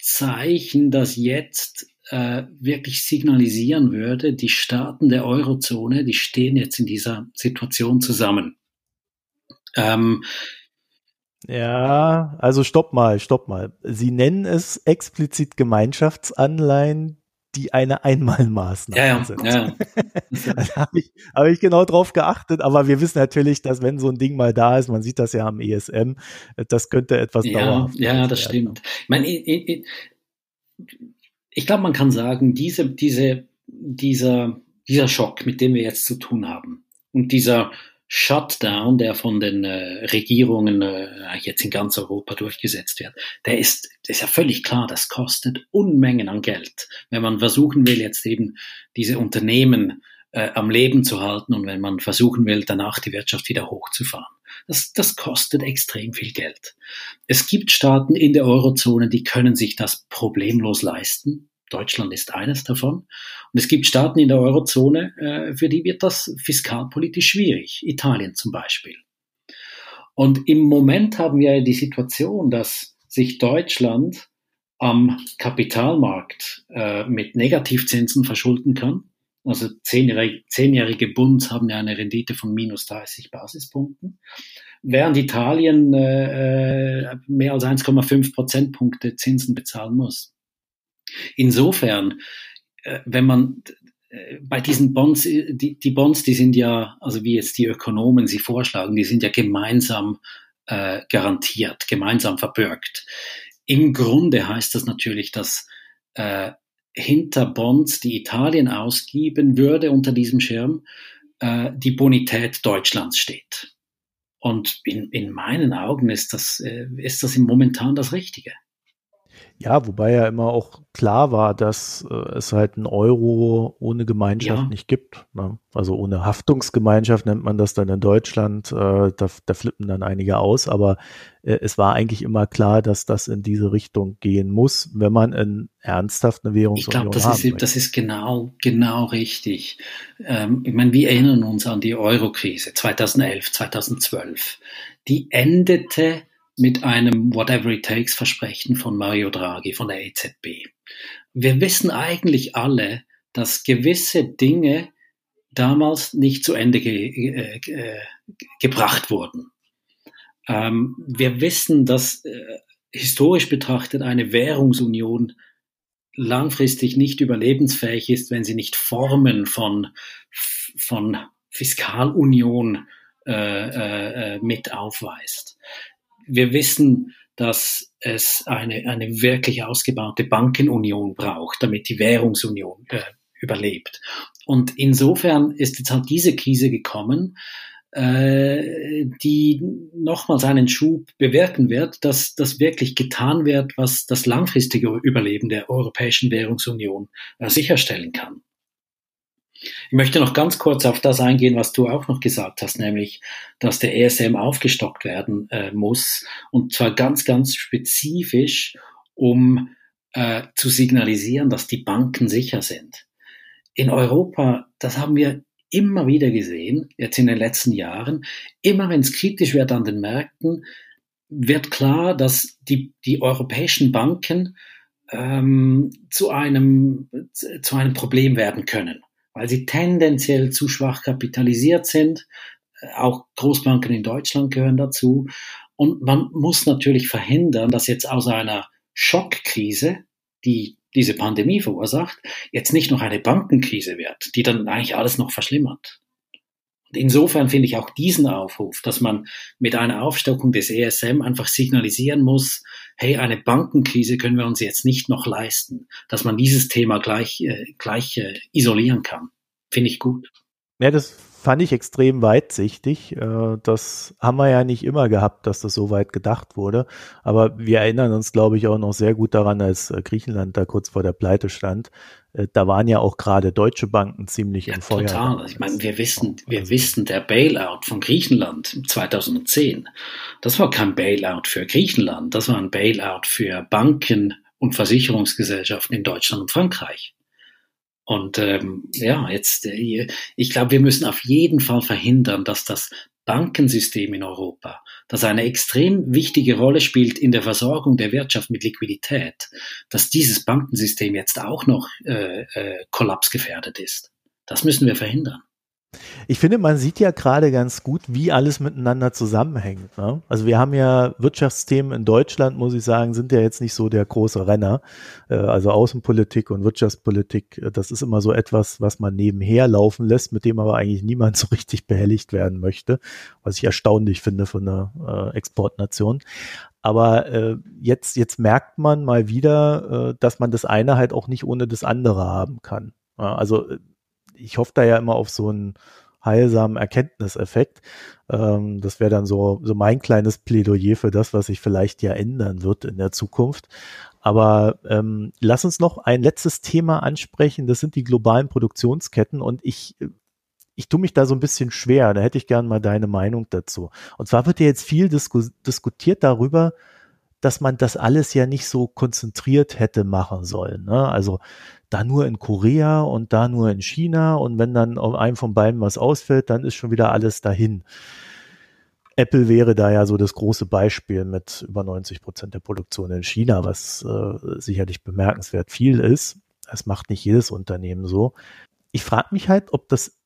Zeichen, das jetzt äh, wirklich signalisieren würde, die Staaten der Eurozone, die stehen jetzt in dieser Situation zusammen. Ähm, ja, also stopp mal, stopp mal. Sie nennen es explizit Gemeinschaftsanleihen, die eine Einmalmaßnahme ja, ja, sind. Ja, da [laughs] habe ich, hab ich genau drauf geachtet, aber wir wissen natürlich, dass wenn so ein Ding mal da ist, man sieht das ja am ESM, das könnte etwas ja, dauerhaft Ja, das werden. stimmt. Ich, meine, ich, ich, ich glaube, man kann sagen, diese, diese, dieser, dieser Schock, mit dem wir jetzt zu tun haben und dieser Shutdown, der von den äh, Regierungen äh, jetzt in ganz Europa durchgesetzt wird, der ist, ist ja völlig klar, das kostet Unmengen an Geld. Wenn man versuchen will, jetzt eben diese Unternehmen äh, am Leben zu halten und wenn man versuchen will, danach die Wirtschaft wieder hochzufahren. Das, das kostet extrem viel Geld. Es gibt Staaten in der Eurozone, die können sich das problemlos leisten. Deutschland ist eines davon. Und es gibt Staaten in der Eurozone, äh, für die wird das fiskalpolitisch schwierig. Italien zum Beispiel. Und im Moment haben wir die Situation, dass sich Deutschland am Kapitalmarkt äh, mit Negativzinsen verschulden kann. Also zehnjährige, zehnjährige Bunds haben ja eine Rendite von minus 30 Basispunkten, während Italien äh, äh mehr als 1,5 Prozentpunkte Zinsen bezahlen muss. Insofern, äh, wenn man äh, bei diesen Bonds, äh, die, die Bonds, die sind ja, also wie jetzt die Ökonomen sie vorschlagen, die sind ja gemeinsam äh, garantiert, gemeinsam verbürgt. Im Grunde heißt das natürlich, dass äh, hinter Bonds, die Italien ausgeben würde unter diesem Schirm, äh, die Bonität Deutschlands steht. Und in, in meinen Augen ist das, ist das momentan das Richtige. Ja, wobei ja immer auch klar war, dass äh, es halt ein Euro ohne Gemeinschaft ja. nicht gibt. Ne? Also ohne Haftungsgemeinschaft nennt man das dann in Deutschland. Äh, da, da flippen dann einige aus, aber äh, es war eigentlich immer klar, dass das in diese Richtung gehen muss, wenn man in ernsthaft eine Währungsunion Ich glaube, das, ist, das ist genau, genau richtig. Ähm, ich meine, wir erinnern uns an die Euro-Krise 2011, 2012. Die endete mit einem Whatever it takes Versprechen von Mario Draghi von der EZB. Wir wissen eigentlich alle, dass gewisse Dinge damals nicht zu Ende ge äh, äh, gebracht wurden. Ähm, wir wissen, dass äh, historisch betrachtet eine Währungsunion langfristig nicht überlebensfähig ist, wenn sie nicht Formen von, von Fiskalunion äh, äh, äh mit aufweist wir wissen, dass es eine, eine wirklich ausgebaute Bankenunion braucht, damit die Währungsunion äh, überlebt. Und insofern ist jetzt halt diese Krise gekommen, äh, die nochmals einen Schub bewirken wird, dass das wirklich getan wird, was das langfristige Überleben der Europäischen Währungsunion äh, sicherstellen kann. Ich möchte noch ganz kurz auf das eingehen, was du auch noch gesagt hast, nämlich, dass der ESM aufgestockt werden äh, muss und zwar ganz, ganz spezifisch, um äh, zu signalisieren, dass die Banken sicher sind. In Europa, das haben wir immer wieder gesehen, jetzt in den letzten Jahren, immer wenn es kritisch wird an den Märkten, wird klar, dass die, die europäischen Banken ähm, zu, einem, zu einem Problem werden können weil sie tendenziell zu schwach kapitalisiert sind. Auch Großbanken in Deutschland gehören dazu. Und man muss natürlich verhindern, dass jetzt aus einer Schockkrise, die diese Pandemie verursacht, jetzt nicht noch eine Bankenkrise wird, die dann eigentlich alles noch verschlimmert. Insofern finde ich auch diesen Aufruf, dass man mit einer Aufstockung des ESM einfach signalisieren muss, hey, eine Bankenkrise können wir uns jetzt nicht noch leisten, dass man dieses Thema gleich, äh, gleich äh, isolieren kann. Finde ich gut. Ja, das fand ich extrem weitsichtig. Äh, das haben wir ja nicht immer gehabt, dass das so weit gedacht wurde. Aber wir erinnern uns, glaube ich, auch noch sehr gut daran, als äh, Griechenland da kurz vor der Pleite stand. Äh, da waren ja auch gerade deutsche Banken ziemlich ja, im Feuer. Total. Ich meine, wir wissen, wir wissen, der Bailout von Griechenland 2010, das war kein Bailout für Griechenland, das war ein Bailout für Banken und Versicherungsgesellschaften in Deutschland und Frankreich. Und ähm, ja, jetzt, äh, ich glaube, wir müssen auf jeden Fall verhindern, dass das Bankensystem in Europa, das eine extrem wichtige Rolle spielt in der Versorgung der Wirtschaft mit Liquidität, dass dieses Bankensystem jetzt auch noch äh, äh, kollapsgefährdet ist. Das müssen wir verhindern. Ich finde, man sieht ja gerade ganz gut, wie alles miteinander zusammenhängt. Ne? Also wir haben ja Wirtschaftsthemen in Deutschland, muss ich sagen, sind ja jetzt nicht so der große Renner. Äh, also Außenpolitik und Wirtschaftspolitik, äh, das ist immer so etwas, was man nebenher laufen lässt, mit dem aber eigentlich niemand [laughs] so richtig behelligt werden möchte, was ich erstaunlich finde von einer äh, Exportnation. Aber äh, jetzt, jetzt merkt man mal wieder, äh, dass man das eine halt auch nicht ohne das andere haben kann. Also ich hoffe da ja immer auf so einen heilsamen Erkenntniseffekt. Ähm, das wäre dann so, so mein kleines Plädoyer für das, was sich vielleicht ja ändern wird in der Zukunft. Aber ähm, lass uns noch ein letztes Thema ansprechen. Das sind die globalen Produktionsketten. Und ich, ich tue mich da so ein bisschen schwer. Da hätte ich gern mal deine Meinung dazu. Und zwar wird ja jetzt viel disku diskutiert darüber, dass man das alles ja nicht so konzentriert hätte machen sollen. Ne? Also da nur in Korea und da nur in China und wenn dann auf einem von beiden was ausfällt, dann ist schon wieder alles dahin. Apple wäre da ja so das große Beispiel mit über 90 Prozent der Produktion in China, was äh, sicherlich bemerkenswert viel ist. Das macht nicht jedes Unternehmen so. Ich frage mich halt, ob das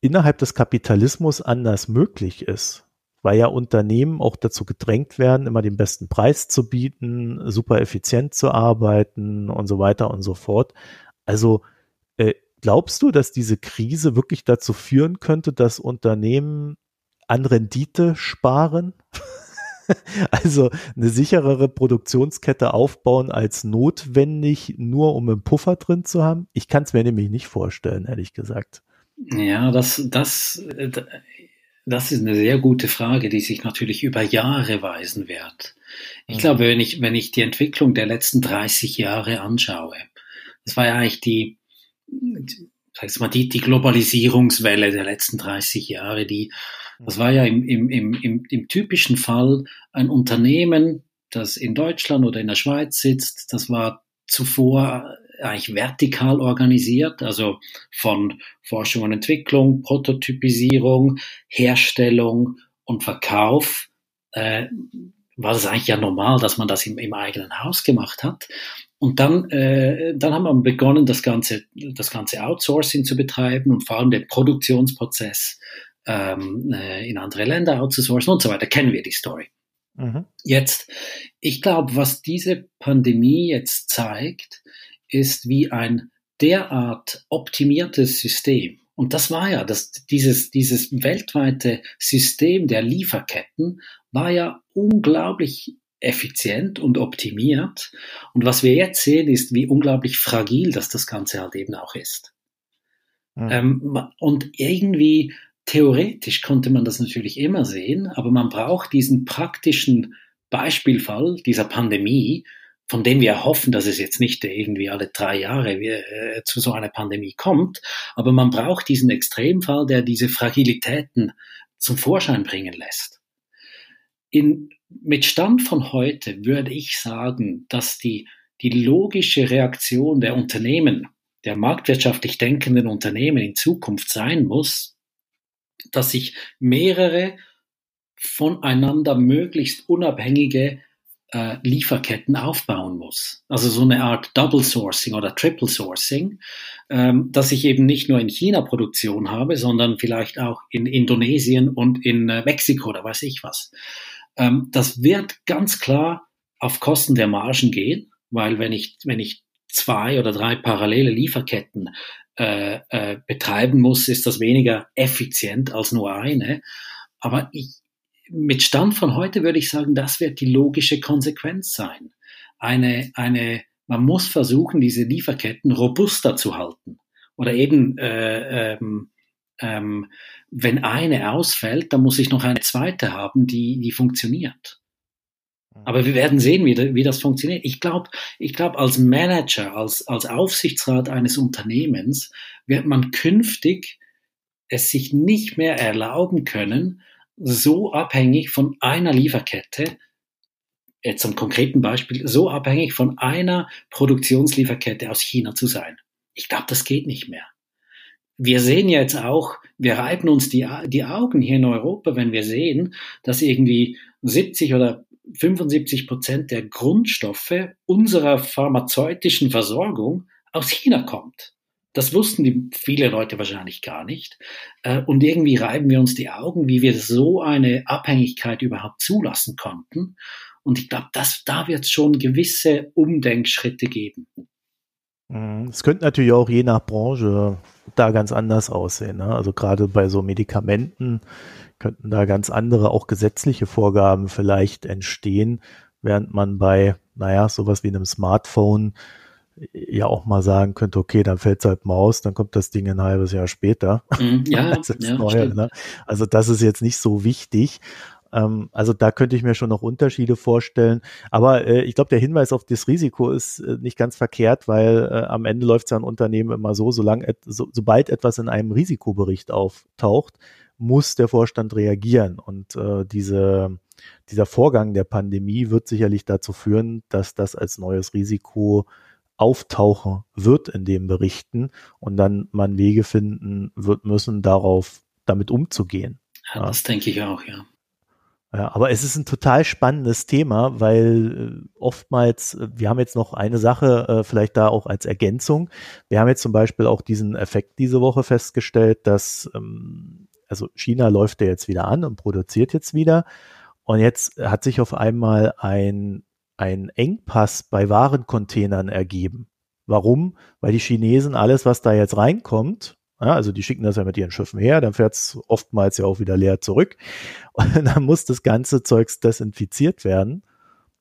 innerhalb des Kapitalismus anders möglich ist weil ja Unternehmen auch dazu gedrängt werden, immer den besten Preis zu bieten, super effizient zu arbeiten und so weiter und so fort. Also äh, glaubst du, dass diese Krise wirklich dazu führen könnte, dass Unternehmen an Rendite sparen? [laughs] also eine sicherere Produktionskette aufbauen als notwendig, nur um einen Puffer drin zu haben? Ich kann es mir nämlich nicht vorstellen, ehrlich gesagt. Ja, das, das, das ist eine sehr gute Frage, die sich natürlich über Jahre weisen wird. Ich mhm. glaube, wenn ich, wenn ich die Entwicklung der letzten 30 Jahre anschaue, das war ja eigentlich die, sag's mal, die, die Globalisierungswelle der letzten 30 Jahre, die, das war ja im, im, im, im typischen Fall ein Unternehmen, das in Deutschland oder in der Schweiz sitzt, das war zuvor eigentlich vertikal organisiert, also von Forschung und Entwicklung, Prototypisierung, Herstellung und Verkauf äh, war das eigentlich ja normal, dass man das im, im eigenen Haus gemacht hat. Und dann, äh, dann haben wir begonnen, das ganze, das ganze Outsourcing zu betreiben und vor allem den Produktionsprozess ähm, äh, in andere Länder outzusourcen und so weiter. Kennen wir die Story. Mhm. Jetzt, ich glaube, was diese Pandemie jetzt zeigt, ist wie ein derart optimiertes System. Und das war ja, das, dieses, dieses weltweite System der Lieferketten war ja unglaublich effizient und optimiert. Und was wir jetzt sehen, ist, wie unglaublich fragil das das Ganze halt eben auch ist. Mhm. Ähm, und irgendwie theoretisch konnte man das natürlich immer sehen, aber man braucht diesen praktischen Beispielfall dieser Pandemie, von dem wir hoffen, dass es jetzt nicht irgendwie alle drei Jahre äh, zu so einer Pandemie kommt, aber man braucht diesen Extremfall, der diese Fragilitäten zum Vorschein bringen lässt. In mit Stand von heute würde ich sagen, dass die, die logische Reaktion der Unternehmen, der marktwirtschaftlich denkenden Unternehmen in Zukunft sein muss, dass sich mehrere voneinander möglichst unabhängige äh, Lieferketten aufbauen muss. Also so eine Art Double Sourcing oder Triple Sourcing, ähm, dass ich eben nicht nur in China Produktion habe, sondern vielleicht auch in Indonesien und in äh, Mexiko oder weiß ich was. Ähm, das wird ganz klar auf Kosten der Margen gehen, weil wenn ich, wenn ich zwei oder drei parallele Lieferketten äh, äh, betreiben muss, ist das weniger effizient als nur eine. Aber ich, mit Stand von heute würde ich sagen, das wird die logische Konsequenz sein. Eine, eine, man muss versuchen, diese Lieferketten robuster zu halten. Oder eben, äh, ähm, ähm, wenn eine ausfällt, dann muss ich noch eine zweite haben, die, die funktioniert. Aber wir werden sehen, wie, wie das funktioniert. Ich glaube, ich glaube, als Manager, als, als Aufsichtsrat eines Unternehmens wird man künftig es sich nicht mehr erlauben können, so abhängig von einer Lieferkette, jetzt zum konkreten Beispiel, so abhängig von einer Produktionslieferkette aus China zu sein. Ich glaube, das geht nicht mehr. Wir sehen jetzt auch, wir reiben uns die, die Augen hier in Europa, wenn wir sehen, dass irgendwie 70 oder 75 Prozent der Grundstoffe unserer pharmazeutischen Versorgung aus China kommt. Das wussten die viele Leute wahrscheinlich gar nicht. Äh, und irgendwie reiben wir uns die Augen, wie wir so eine Abhängigkeit überhaupt zulassen konnten. Und ich glaube, da wird es schon gewisse Umdenkschritte geben. Mhm. Es könnte natürlich auch je nach Branche da ganz anders aussehen. Ne? Also gerade bei so Medikamenten könnten da ganz andere, auch gesetzliche Vorgaben vielleicht entstehen, während man bei, naja, sowas wie einem Smartphone ja auch mal sagen könnte, okay, dann fällt es halt mal aus, dann kommt das Ding ein halbes Jahr später. Mm, ja, [laughs] das ja, neue, ne? Also das ist jetzt nicht so wichtig. Ähm, also da könnte ich mir schon noch Unterschiede vorstellen. Aber äh, ich glaube, der Hinweis auf das Risiko ist äh, nicht ganz verkehrt, weil äh, am Ende läuft es ja ein Unternehmen immer so, solange et so, sobald etwas in einem Risikobericht auftaucht, muss der Vorstand reagieren. Und äh, diese, dieser Vorgang der Pandemie wird sicherlich dazu führen, dass das als neues Risiko auftauchen wird in den Berichten und dann man Wege finden wird müssen, darauf damit umzugehen. Ja, ja. das denke ich auch, ja. Ja, aber es ist ein total spannendes Thema, weil äh, oftmals, äh, wir haben jetzt noch eine Sache, äh, vielleicht da auch als Ergänzung. Wir haben jetzt zum Beispiel auch diesen Effekt diese Woche festgestellt, dass ähm, also China läuft ja jetzt wieder an und produziert jetzt wieder. Und jetzt hat sich auf einmal ein, ein Engpass bei Warencontainern ergeben. Warum? Weil die Chinesen alles, was da jetzt reinkommt, ja, also die schicken das ja mit ihren Schiffen her, dann fährt es oftmals ja auch wieder leer zurück. [laughs] Und dann muss das ganze Zeugs desinfiziert werden.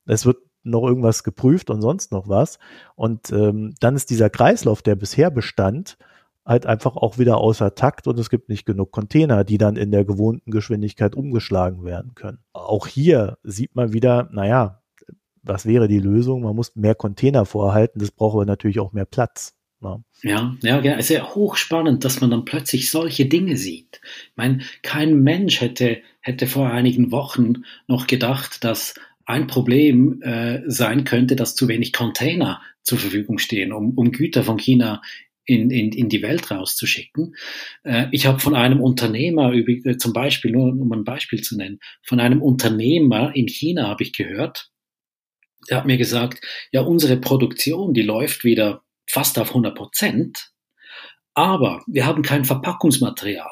Es wird noch irgendwas geprüft und sonst noch was. Und ähm, dann ist dieser Kreislauf, der bisher bestand, halt einfach auch wieder außer Takt und es gibt nicht genug Container, die dann in der gewohnten Geschwindigkeit umgeschlagen werden können. Auch hier sieht man wieder, naja, was wäre die Lösung? Man muss mehr Container vorhalten, das braucht aber natürlich auch mehr Platz. Ne? Ja, ja, ja, es ist ja hochspannend, dass man dann plötzlich solche Dinge sieht. Ich meine, kein Mensch hätte, hätte vor einigen Wochen noch gedacht, dass ein Problem äh, sein könnte, dass zu wenig Container zur Verfügung stehen, um, um Güter von China in, in, in die Welt rauszuschicken. Äh, ich habe von einem Unternehmer, äh, zum Beispiel, nur um ein Beispiel zu nennen, von einem Unternehmer in China habe ich gehört, der hat mir gesagt, ja, unsere Produktion, die läuft wieder fast auf 100 Prozent, aber wir haben kein Verpackungsmaterial.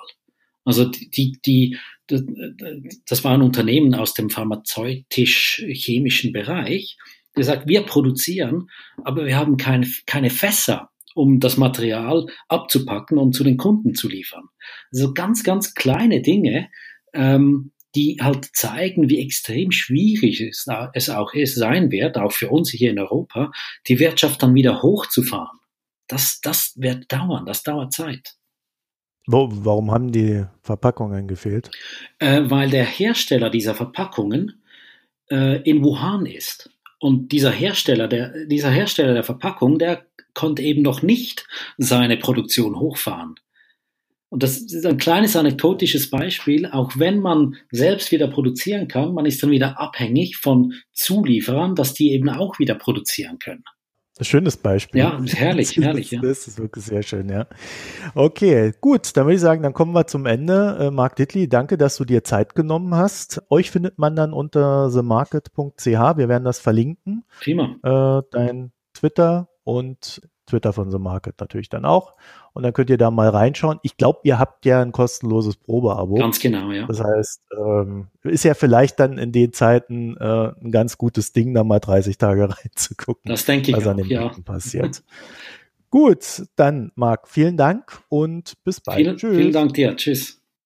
Also die, die, die, das war ein Unternehmen aus dem pharmazeutisch-chemischen Bereich, der sagt, wir produzieren, aber wir haben keine, keine Fässer um das Material abzupacken und zu den Kunden zu liefern. Also ganz, ganz kleine Dinge, ähm, die halt zeigen, wie extrem schwierig es, auch ist, sein wird, auch für uns hier in Europa, die Wirtschaft dann wieder hochzufahren. Das, das wird dauern, das dauert Zeit. Warum haben die Verpackungen gefehlt? Äh, weil der Hersteller dieser Verpackungen äh, in Wuhan ist. Und dieser Hersteller, der, dieser Hersteller der Verpackung, der konnte eben noch nicht seine Produktion hochfahren. Und das ist ein kleines anekdotisches Beispiel. Auch wenn man selbst wieder produzieren kann, man ist dann wieder abhängig von Zulieferern, dass die eben auch wieder produzieren können. Ein schönes Beispiel. Ja, herrlich, [laughs] herrlich. Ja. Das ist wirklich sehr schön, ja. Okay, gut, dann würde ich sagen, dann kommen wir zum Ende. Äh, Marc Dittli, danke, dass du dir Zeit genommen hast. Euch findet man dann unter themarket.ch. Wir werden das verlinken. Prima. Äh, dein Twitter und Twitter von The Market natürlich dann auch. Und dann könnt ihr da mal reinschauen. Ich glaube, ihr habt ja ein kostenloses Probeabo. Ganz genau, ja. Das heißt, ähm, ist ja vielleicht dann in den Zeiten äh, ein ganz gutes Ding, da mal 30 Tage [laughs] reinzugucken. Das denke ich was auch, an den ja. passiert. Gut, dann Marc, vielen Dank und bis bald. Vielen, vielen Dank dir. Tschüss.